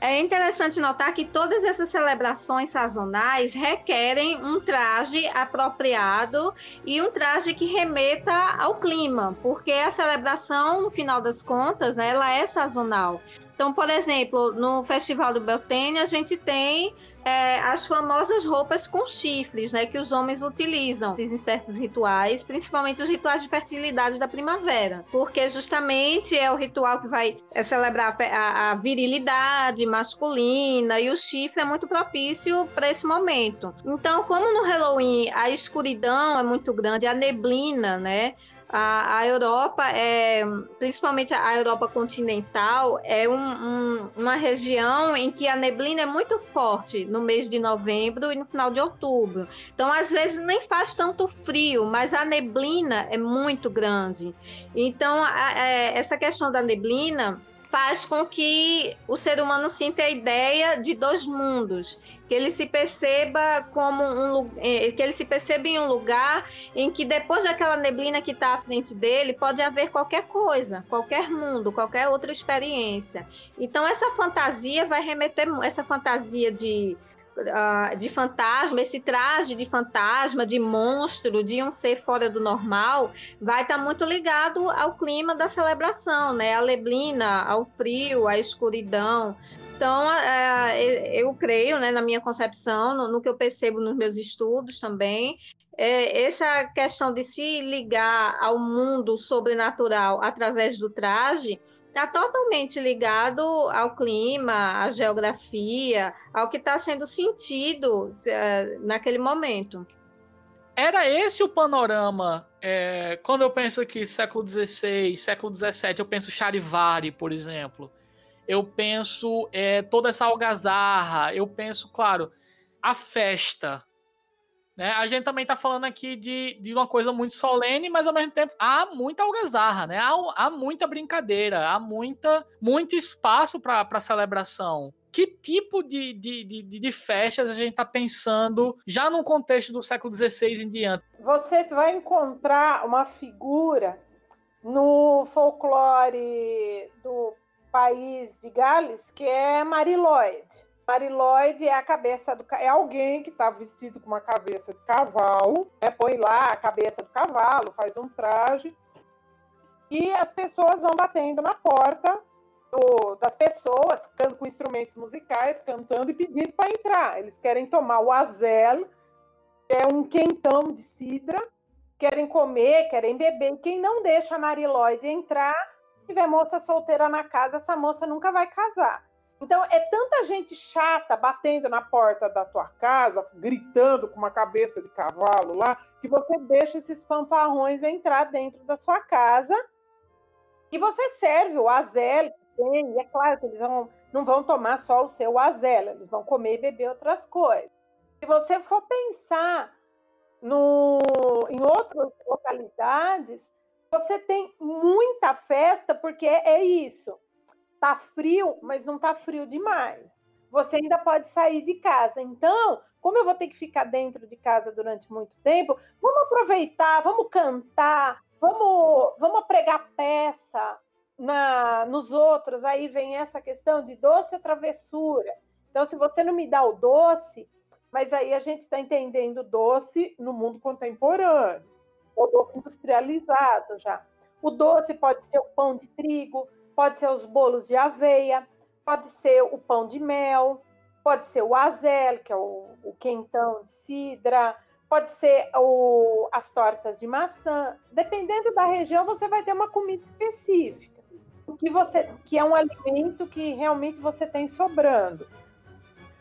É interessante notar que todas essas celebrações sazonais requerem um traje apropriado e um traje que remeta ao clima, porque a celebração, no final das contas, né, ela é sazonal. Então, por exemplo, no Festival do Beltane, a gente tem é, as famosas roupas com chifres, né, que os homens utilizam em certos rituais, principalmente os rituais de fertilidade da primavera, porque justamente é o ritual que vai é, celebrar a, a virilidade masculina e o chifre é muito propício para esse momento. Então, como no Halloween a escuridão é muito grande, a neblina, né? A, a Europa, é, principalmente a Europa continental, é um, um, uma região em que a neblina é muito forte no mês de novembro e no final de outubro. Então, às vezes, nem faz tanto frio, mas a neblina é muito grande. Então, a, a, essa questão da neblina faz com que o ser humano sinta a ideia de dois mundos que ele se perceba como um eh, que ele se perceba em um lugar em que depois daquela neblina que está à frente dele pode haver qualquer coisa, qualquer mundo, qualquer outra experiência. Então essa fantasia vai remeter essa fantasia de Uh, de fantasma, esse traje de fantasma, de monstro, de um ser fora do normal, vai estar tá muito ligado ao clima da celebração, né? A neblina, ao frio, à escuridão, então, eu creio, né, na minha concepção, no, no, que eu percebo nos meus estudos também, é, essa questão de se ligar ao mundo sobrenatural através do traje está totalmente ligado ao clima, à geografia, ao que está sendo sentido é, naquele momento. Era esse o panorama. É, quando eu penso aqui século XVI, século XVII, eu penso Charivari, por exemplo eu penso é, toda essa algazarra, eu penso, claro, a festa. Né? A gente também está falando aqui de, de uma coisa muito solene, mas ao mesmo tempo há muita algazarra, né? há, há muita brincadeira, há muita, muito espaço para celebração. Que tipo de, de, de, de festas a gente está pensando já no contexto do século XVI em diante? Você vai encontrar uma figura no folclore do país de Gales, que é Mariloide. Mariloide é a cabeça do é alguém que está vestido com uma cabeça de cavalo, né? põe lá a cabeça do cavalo, faz um traje e as pessoas vão batendo na porta do, das pessoas, cantando com instrumentos musicais, cantando e pedindo para entrar. Eles querem tomar o azel, que é um quentão de cidra, querem comer, querem beber. Quem não deixa a Mariloide entrar tiver moça solteira na casa, essa moça nunca vai casar. Então, é tanta gente chata batendo na porta da tua casa, gritando com uma cabeça de cavalo lá, que você deixa esses fanfarrões entrar dentro da sua casa e você serve o azel tem. E é claro que eles vão, não vão tomar só o seu azel, eles vão comer e beber outras coisas. Se você for pensar no, em outras localidades, você tem muita festa, porque é isso Tá frio, mas não tá frio demais. Você ainda pode sair de casa. Então, como eu vou ter que ficar dentro de casa durante muito tempo, vamos aproveitar, vamos cantar, vamos, vamos pregar peça na, nos outros. Aí vem essa questão de doce ou travessura. Então, se você não me dá o doce, mas aí a gente está entendendo doce no mundo contemporâneo, o doce industrializado já. O doce pode ser o pão de trigo, pode ser os bolos de aveia, pode ser o pão de mel, pode ser o azel, que é o, o quentão de cidra, pode ser o, as tortas de maçã. Dependendo da região, você vai ter uma comida específica, que, você, que é um alimento que realmente você tem sobrando.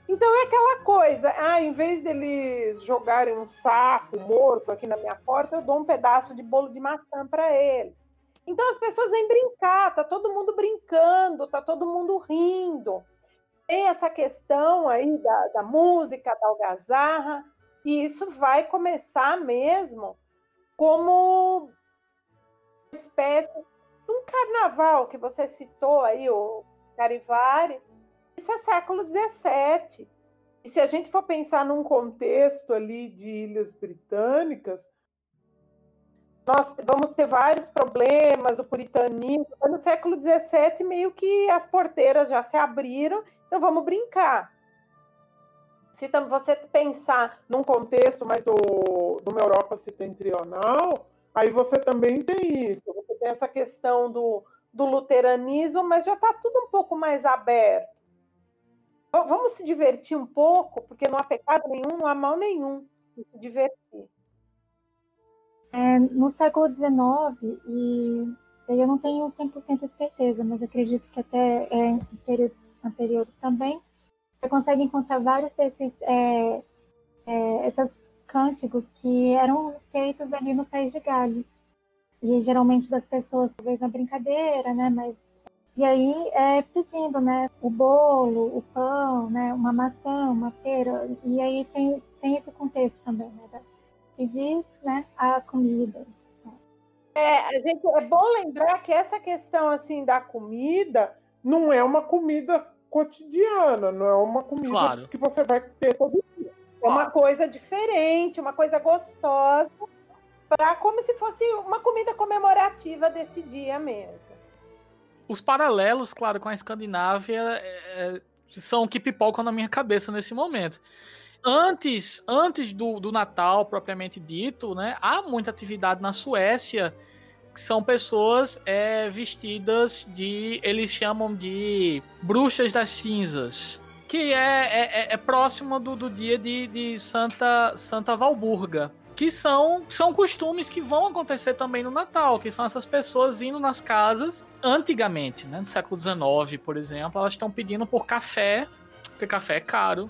Então é aquela coisa, ah, em vez deles jogarem um saco morto aqui na minha porta, eu dou um pedaço de bolo de maçã para eles. Então as pessoas vêm brincar, tá todo mundo brincando, tá todo mundo rindo. Tem essa questão aí da, da música, da algazarra, e isso vai começar mesmo como espécie de um carnaval que você citou aí, o Carivari, isso é século XVII. E se a gente for pensar num contexto ali de ilhas britânicas, nós vamos ter vários problemas do puritanismo. No século XVII, meio que as porteiras já se abriram, então vamos brincar. Se você pensar num contexto mais do, de uma Europa setentrional, aí você também tem isso. Você tem essa questão do, do luteranismo, mas já está tudo um pouco mais aberto. Vamos se divertir um pouco, porque não há pecado nenhum, não há mal nenhum se divertir. É, no século XIX, e eu não tenho 100% de certeza, mas acredito que até é, em períodos anteriores também, você consegue encontrar vários desses é, é, esses cânticos que eram feitos ali no País de Gales. E geralmente das pessoas, talvez na brincadeira, né? Mas e aí é pedindo, né? O bolo, o pão, né? Uma maçã, uma pera. E aí tem, tem esse contexto também, né? pedir né, a comida. É, a gente, é bom lembrar que essa questão assim da comida não é uma comida cotidiana, não é uma comida claro. que você vai ter todo dia. É uma coisa diferente, uma coisa gostosa, para como se fosse uma comida comemorativa desse dia mesmo. Os paralelos, claro, com a Escandinávia é, é são o que pipocam na minha cabeça nesse momento antes, antes do, do Natal propriamente dito, né, há muita atividade na Suécia que são pessoas é, vestidas de. Eles chamam de bruxas das cinzas. Que é, é, é, é próximo do, do dia de, de Santa, Santa Valburga. Que são, são costumes que vão acontecer também no Natal, que são essas pessoas indo nas casas antigamente, né, no século XIX, por exemplo, elas estão pedindo por café, porque café é caro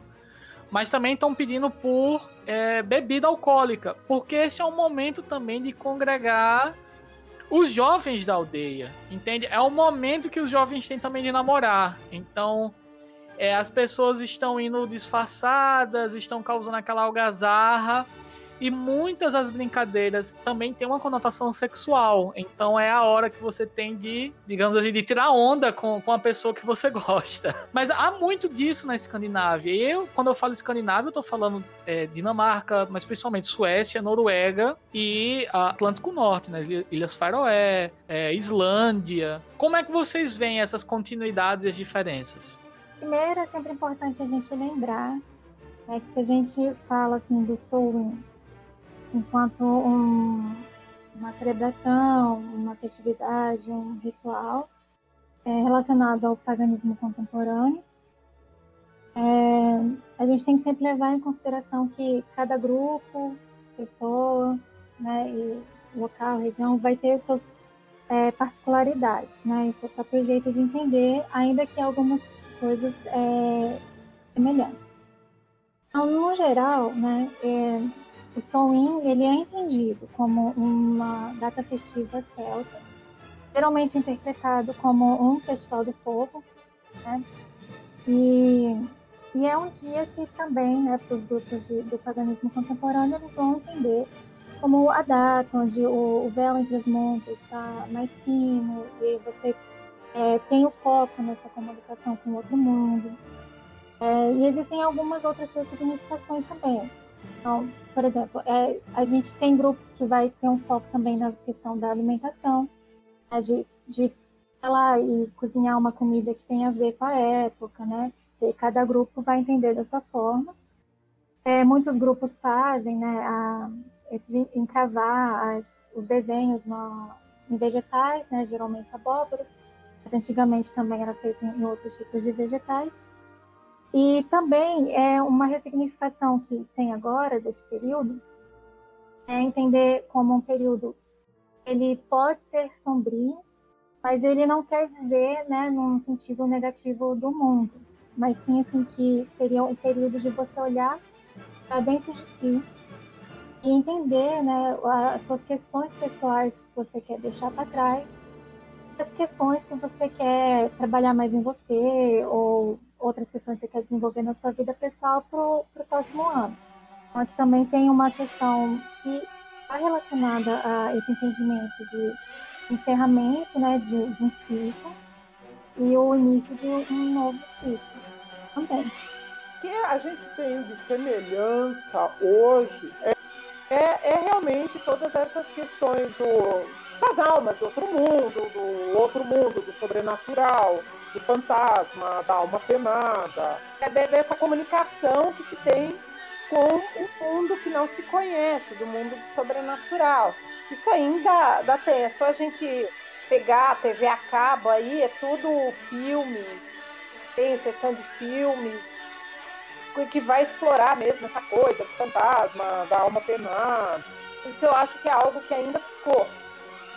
mas também estão pedindo por é, bebida alcoólica, porque esse é um momento também de congregar os jovens da aldeia, entende? É o momento que os jovens têm também de namorar. Então, é, as pessoas estão indo disfarçadas, estão causando aquela algazarra e muitas das brincadeiras também têm uma conotação sexual. Então é a hora que você tem de, digamos assim, de tirar onda com, com a pessoa que você gosta. Mas há muito disso na Escandinávia. E eu, quando eu falo Escandinávia, eu tô falando é, Dinamarca, mas principalmente Suécia, Noruega e Atlântico Norte, né? Ilhas Faroé, é, Islândia. Como é que vocês veem essas continuidades e as diferenças? Primeiro, é sempre importante a gente lembrar né, que se a gente fala assim do Soul enquanto um, uma celebração, uma festividade, um ritual é, relacionado ao paganismo contemporâneo. É, a gente tem que sempre levar em consideração que cada grupo, pessoa, né, e local, região vai ter suas é, particularidades, né, e seu próprio jeito de entender, ainda que algumas coisas é, semelhantes. Então, no geral, né, é, o Samhain ele é entendido como uma data festiva celta, geralmente interpretado como um festival do povo, né? E, e é um dia que também, né, para os grupos de, do paganismo contemporâneo, eles vão entender como a data onde o, o véu entre as montas está mais fino e você é, tem o foco nessa comunicação com o outro mundo. É, e existem algumas outras significações também. Então, por exemplo, é, a gente tem grupos que vai ter um foco também na questão da alimentação, né, de, de lá e cozinhar uma comida que tem a ver com a época, né? E cada grupo vai entender da sua forma. É, muitos grupos fazem, né, a, esse, encravar as, os desenhos no, em vegetais, né, geralmente abóboras, mas antigamente também era feito em outros tipos de vegetais. E também é uma ressignificação que tem agora desse período é entender como um período ele pode ser sombrio, mas ele não quer dizer, né, num sentido negativo do mundo, mas sim assim que seria um período de você olhar para dentro de si e entender, né, as suas questões pessoais que você quer deixar para trás, as questões que você quer trabalhar mais em você ou outras questões que você quer desenvolver na sua vida pessoal para o próximo ano. Então, aqui também tem uma questão que está relacionada a esse entendimento de encerramento né, de, de um ciclo e o início de um novo ciclo também. O que a gente tem de semelhança hoje é, é, é realmente todas essas questões do, das almas do outro mundo, do outro mundo, do sobrenatural, do fantasma, da alma penada, é dessa comunicação que se tem com o mundo que não se conhece, do mundo sobrenatural. Isso ainda dá tem, é só a gente pegar a TV a cabo aí, é tudo filmes, tem sessão de filmes, que vai explorar mesmo essa coisa do fantasma, da alma penada. Isso eu acho que é algo que ainda ficou.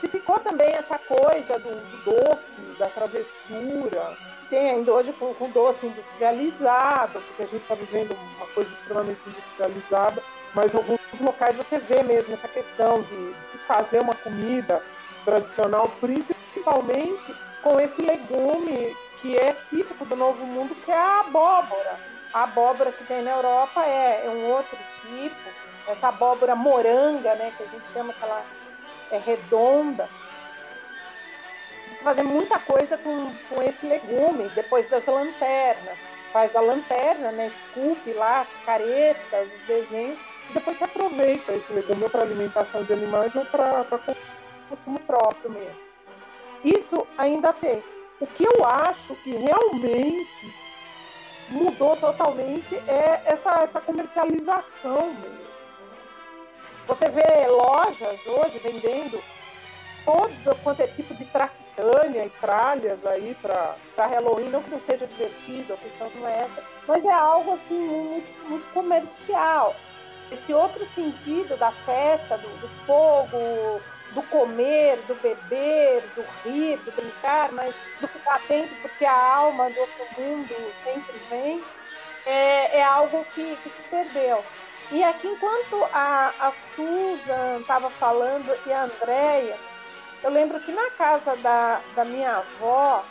E ficou também essa coisa do, do doce, da travessura, tem ainda hoje com, com doce industrializado, porque a gente está vivendo uma coisa extremamente industrializada, mas em alguns locais você vê mesmo essa questão de, de se fazer uma comida tradicional, principalmente com esse legume que é típico do Novo Mundo, que é a abóbora. A abóbora que tem na Europa é, é um outro tipo, essa abóbora moranga, né, que a gente chama que é redonda. Se fazer muita coisa com, com esse legume, depois das lanternas. Faz a lanterna, né, esculpe lá as caretas, os desenhos, e depois se aproveita esse legume para alimentação de animais ou para consumo próprio mesmo. Isso ainda tem. O que eu acho que realmente mudou totalmente é essa, essa comercialização mesmo. Você vê lojas hoje vendendo todo quanto é tipo de traquitânia e tralhas aí para Halloween, não que não seja divertido, a questão não é essa, mas é algo assim muito, muito comercial. Esse outro sentido da festa, do, do fogo, do comer, do beber, do rir, do brincar, mas do ficar atento porque a alma do outro mundo sempre vem, é, é algo que, que se perdeu. E aqui, enquanto a, a Susan estava falando e a Andrea, eu lembro que na casa da, da minha avó,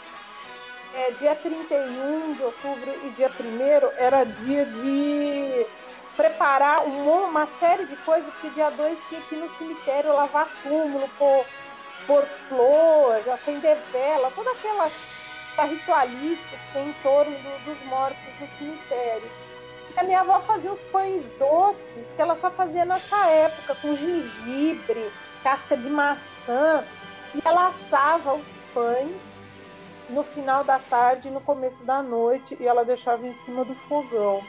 é, dia 31 de outubro e dia 1 era dia de preparar uma, uma série de coisas, que dia 2 tinha que ir no cemitério lavar túmulo, pôr, pôr flores, acender vela, toda aquela ritualística que tem em torno do, dos mortos no cemitério a minha avó fazia os pães doces que ela só fazia nessa época, com gengibre, casca de maçã. E ela assava os pães no final da tarde e no começo da noite e ela deixava em cima do fogão.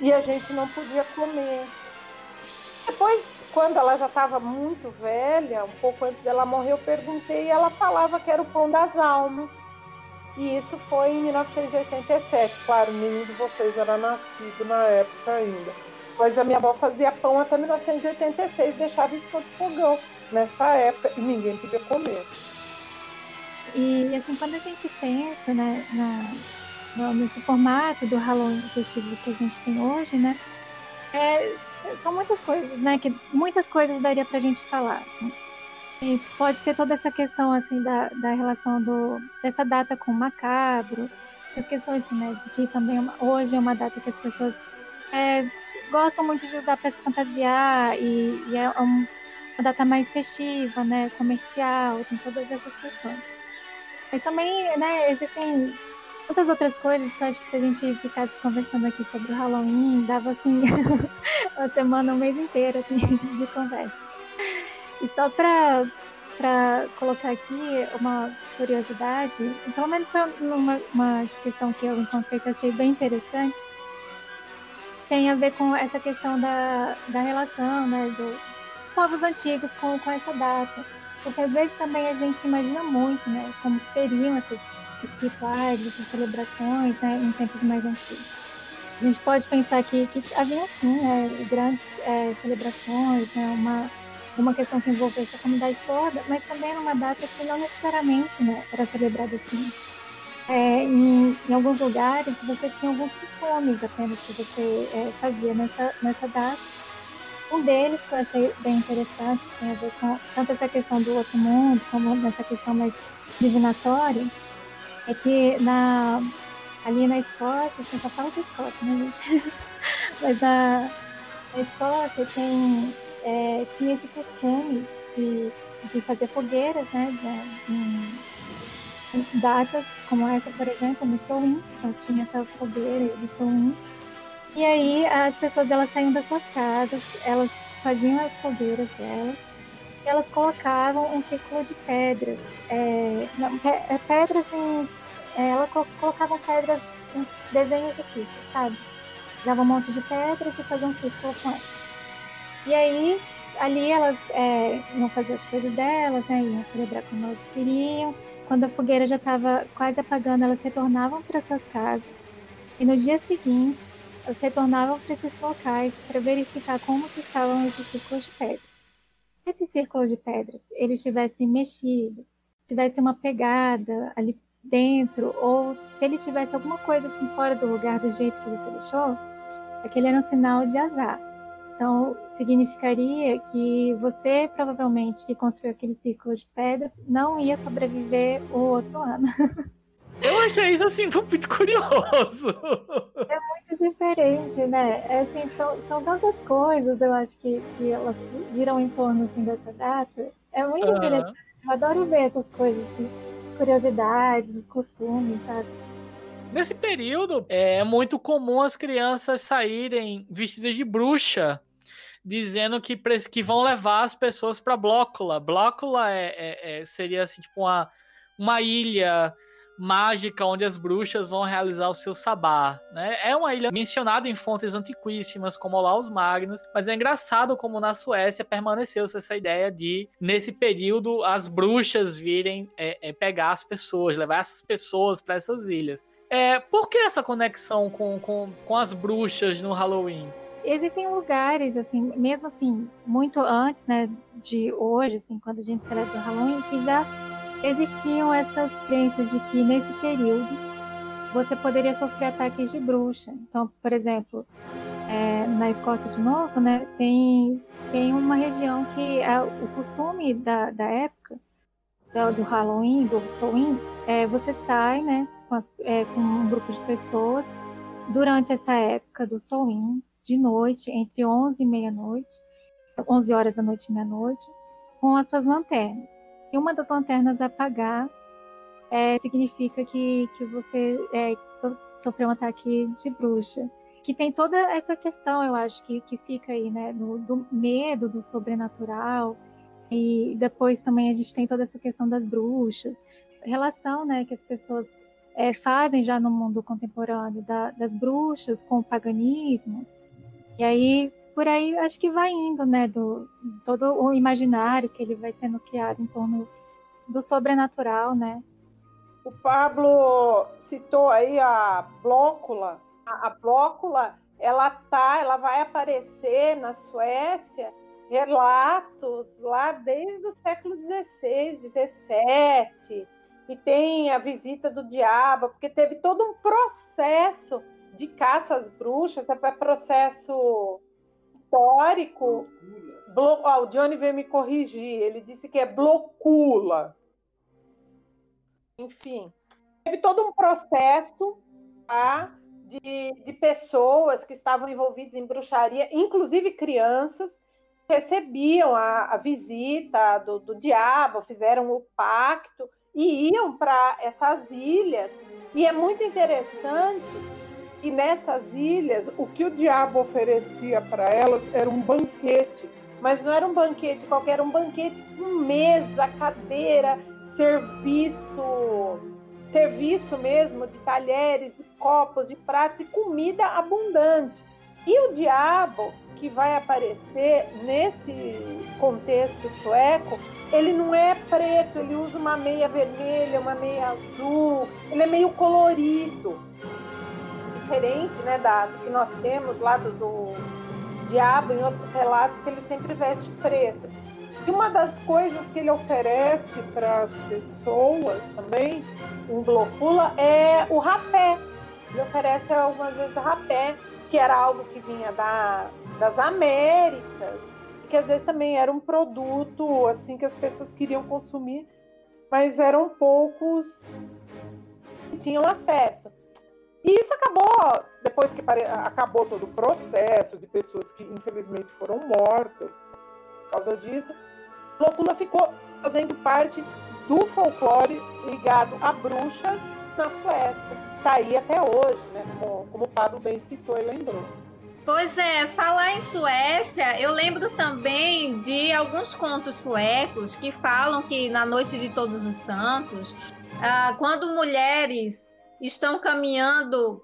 E a gente não podia comer. Depois, quando ela já estava muito velha, um pouco antes dela morrer, eu perguntei e ela falava que era o pão das almas. E isso foi em 1987. Claro, nenhum de vocês era nascido na época ainda. Mas a minha avó fazia pão até 1986, deixava isso todo fogão nessa época e ninguém podia comer. E assim, quando a gente pensa né, na, nesse formato do Halloween festivo que a gente tem hoje, né? É, são muitas coisas, né? Que muitas coisas daria para a gente falar. Assim. E pode ter toda essa questão assim da, da relação do, dessa data com o macabro, as questões assim, né, de que também é hoje é uma data que as pessoas é, gostam muito de usar para se fantasiar e, e é um, uma data mais festiva, né, comercial, tem todas essas questões. Mas também, né, existem muitas outras coisas que eu acho que se a gente ficasse conversando aqui sobre o Halloween, dava assim uma semana, um mês inteiro assim, de conversa. E só para para colocar aqui uma curiosidade, pelo menos foi uma, uma questão que eu encontrei que eu achei bem interessante, tem a ver com essa questão da, da relação né, do, dos povos antigos com, com essa data. Porque às vezes também a gente imagina muito né, como seriam esses rituais, essas celebrações né, em tempos mais antigos. A gente pode pensar que, que havia sim né, grandes é, celebrações, né, uma uma questão que envolvesse a comunidade toda, mas também numa data que não necessariamente né, era celebrada assim. É, em, em, alguns lugares você tinha alguns costumes apenas que você é, fazia nessa, nessa data. Um deles que eu achei bem interessante, que tem a ver com tanto essa questão do outro mundo, como nessa questão mais divinatória, é que na, ali na Escócia, você só fala de Escócia, né, gente? Mas na, na Escócia tem é, tinha esse costume de, de fazer fogueiras, né? Em, em datas como essa, por exemplo, no Soin, então tinha essa fogueira do Soin. E aí as pessoas elas saíam das suas casas, elas faziam as fogueiras delas e elas colocavam um círculo de pedras. É, não, é, pedras em. É, ela colocava pedras em desenhos de círculo, sabe? Dava um monte de pedras e fazia um círculo com elas. E aí, ali elas é, iam fazer as coisas delas, né? Iam celebrar como elas queriam. Quando a fogueira já estava quase apagando, elas retornavam para suas casas. E no dia seguinte, elas retornavam para esses locais para verificar como que estavam esses círculos de pedra. Se esse círculo de pedras eles tivessem mexido, tivesse uma pegada ali dentro, ou se ele tivesse alguma coisa assim fora do lugar do jeito que você deixou, aquele era um sinal de azar. Então, significaria que você, provavelmente, que construiu aquele círculo de pedras, não ia sobreviver o outro ano. Eu achei isso, assim, muito curioso. É muito diferente, né? É, assim, são, são tantas coisas, eu acho, que, que elas giram em torno assim, dessa data. É muito uhum. interessante. Eu adoro ver essas coisas, assim, curiosidades, costumes, sabe? Nesse período, é muito comum as crianças saírem vestidas de bruxa dizendo que, que vão levar as pessoas para Blócula. Blócula é, é, é, seria assim, tipo uma, uma ilha mágica onde as bruxas vão realizar o seu sabá, né? É uma ilha mencionada em fontes antiquíssimas como Laos Magnus, mas é engraçado como na Suécia permaneceu essa ideia de nesse período as bruxas virem é, é, pegar as pessoas, levar essas pessoas para essas ilhas. É, por que essa conexão com, com, com as bruxas no Halloween? Existem lugares, assim, mesmo assim, muito antes, né, de hoje, assim, quando a gente celebra o Halloween, que já existiam essas crenças de que nesse período você poderia sofrer ataques de bruxa. Então, por exemplo, é, na Escócia de novo, né, tem, tem uma região que é o costume da, da época do, Halloween, do Samhain, é, você sai, né, com, as, é, com um grupo de pessoas durante essa época do Samhain, de noite, entre 11 e meia-noite, 11 horas da noite e meia-noite, com as suas lanternas. E uma das lanternas apagar é, significa que, que você é, so, sofreu um ataque de bruxa. Que tem toda essa questão, eu acho, que, que fica aí, né? Do, do medo do sobrenatural. E depois também a gente tem toda essa questão das bruxas. Relação, né? Que as pessoas é, fazem já no mundo contemporâneo da, das bruxas com o paganismo e aí, por aí, acho que vai indo, né, do todo o imaginário que ele vai sendo criado em torno do sobrenatural, né? O Pablo citou aí a blócula. A, a blócula, ela tá, ela vai aparecer na Suécia relatos lá desde o século XVI, XVII, e tem a visita do diabo, porque teve todo um processo de caça às bruxas, é processo histórico. Blo... Oh, o Johnny veio me corrigir, ele disse que é blocula. Enfim, teve todo um processo tá, de, de pessoas que estavam envolvidas em bruxaria, inclusive crianças, recebiam a, a visita do, do diabo, fizeram o pacto e iam para essas ilhas. E é muito interessante que nessas ilhas o que o diabo oferecia para elas era um banquete, mas não era um banquete qualquer, era um banquete com mesa, cadeira, serviço, serviço mesmo de talheres, de copos, de pratos e comida abundante. E o diabo que vai aparecer nesse contexto sueco, ele não é preto, ele usa uma meia vermelha, uma meia azul, ele é meio colorido. Diferente né, da, do que nós temos lá do, do diabo em outros relatos, que ele sempre veste preto. E uma das coisas que ele oferece para as pessoas também, em Blocula, é o rapé. Ele oferece algumas vezes rapé, que era algo que vinha da, das Américas, que às vezes também era um produto assim que as pessoas queriam consumir, mas eram poucos que tinham acesso. E isso acabou, depois que acabou todo o processo de pessoas que infelizmente foram mortas por causa disso, Locula ficou fazendo parte do folclore ligado a bruxas na Suécia. Está aí até hoje, né? como, como o Pablo bem citou e lembrou. Pois é, falar em Suécia, eu lembro também de alguns contos suecos que falam que na noite de Todos os Santos, ah, quando mulheres estão caminhando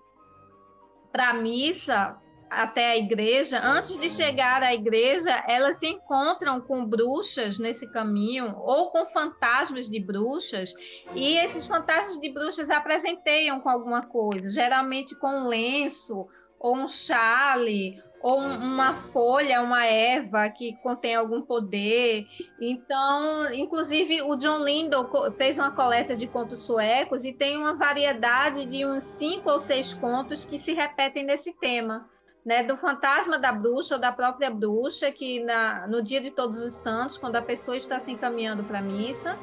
para a missa até a igreja, antes de chegar à igreja, elas se encontram com bruxas nesse caminho ou com fantasmas de bruxas, e esses fantasmas de bruxas apresenteiam com alguma coisa, geralmente com um lenço ou um chale, ou uma folha, uma erva que contém algum poder. Então, inclusive, o John Lindell fez uma coleta de contos suecos e tem uma variedade de uns cinco ou seis contos que se repetem nesse tema. Né, do fantasma da bruxa ou da própria bruxa, que na, no dia de Todos os Santos, quando a pessoa está se encaminhando para a missa,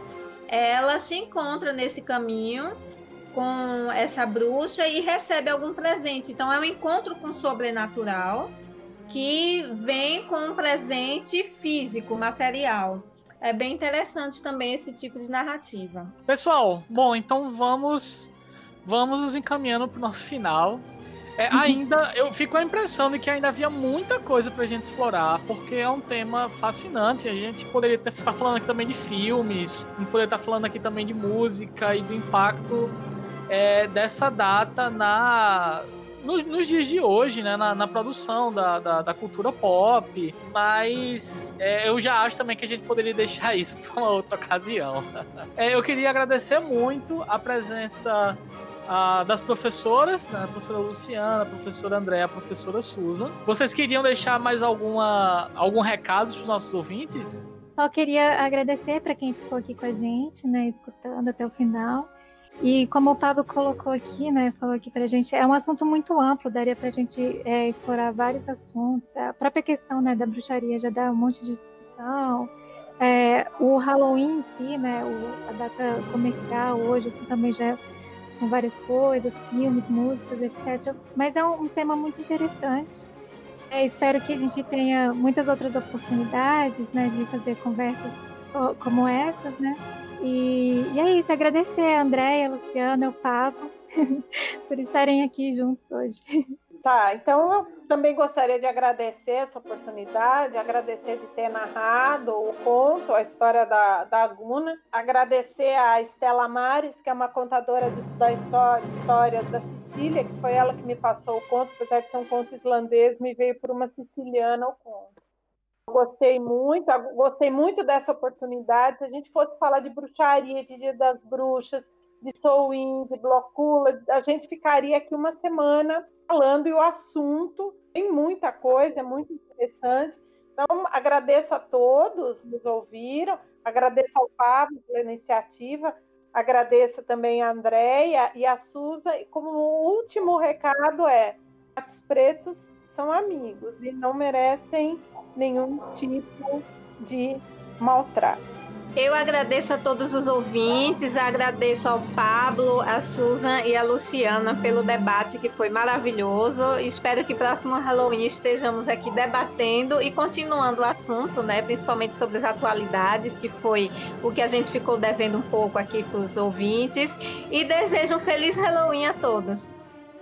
ela se encontra nesse caminho com essa bruxa e recebe algum presente. Então é um encontro com o sobrenatural que vem com um presente físico, material. É bem interessante também esse tipo de narrativa. Pessoal, bom, então vamos vamos nos encaminhando para o nosso final. É, uhum. ainda eu fico com a impressão de que ainda havia muita coisa para a gente explorar, porque é um tema fascinante. A gente poderia estar tá falando aqui também de filmes, poderia estar tá falando aqui também de música e do impacto é, dessa data na nos, nos, dias de hoje, né, na, na produção da, da, da, cultura pop, mas é, eu já acho também que a gente poderia deixar isso para uma outra ocasião. É, eu queria agradecer muito a presença das professoras, né, a professora Luciana, a professora Andréa, a professora Susan. Vocês queriam deixar mais alguma, algum recado para os nossos ouvintes? Só queria agradecer para quem ficou aqui com a gente, né, escutando até o final. E como o Pablo colocou aqui, né, falou aqui para a gente, é um assunto muito amplo, daria para a gente é, explorar vários assuntos. A própria questão né, da bruxaria já dá um monte de discussão. É, o Halloween em si, né, o, a data comercial hoje assim, também já é com várias coisas, filmes, músicas, etc. Mas é um, um tema muito interessante. É, espero que a gente tenha muitas outras oportunidades né, de fazer conversas como essas, né? E, e é isso, agradecer a Andréia, a Luciana, o Pablo, por estarem aqui juntos hoje. Tá, então eu também gostaria de agradecer essa oportunidade, agradecer de ter narrado o conto, a história da, da agradecer a Estela Mares, que é uma contadora de, história, histórias da Sicília, que foi ela que me passou o conto, apesar de ser um conto islandês, me veio por uma siciliana o conto. Gostei muito, gostei muito dessa oportunidade. Se a gente fosse falar de bruxaria, de Dia das Bruxas, de Soul de Blocula, a gente ficaria aqui uma semana falando e o assunto tem muita coisa, é muito interessante. Então, agradeço a todos que nos ouviram, agradeço ao Pablo pela iniciativa. Agradeço também a Andréia e a Suza. E como último recado é: gatos pretos são amigos e não merecem nenhum tipo de maltrato. Eu agradeço a todos os ouvintes, agradeço ao Pablo, a Susan e a Luciana pelo debate que foi maravilhoso. Espero que próximo Halloween estejamos aqui debatendo e continuando o assunto, né, principalmente sobre as atualidades, que foi o que a gente ficou devendo um pouco aqui para os ouvintes. E desejo um feliz Halloween a todos.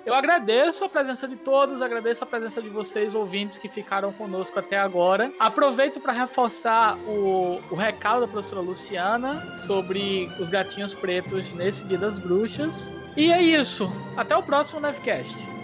Eu agradeço a presença de todos, agradeço a presença de vocês, ouvintes que ficaram conosco até agora. Aproveito para reforçar o, o recado da professora Luciana sobre os gatinhos pretos nesse Dia das Bruxas. E é isso. Até o próximo Nevcast.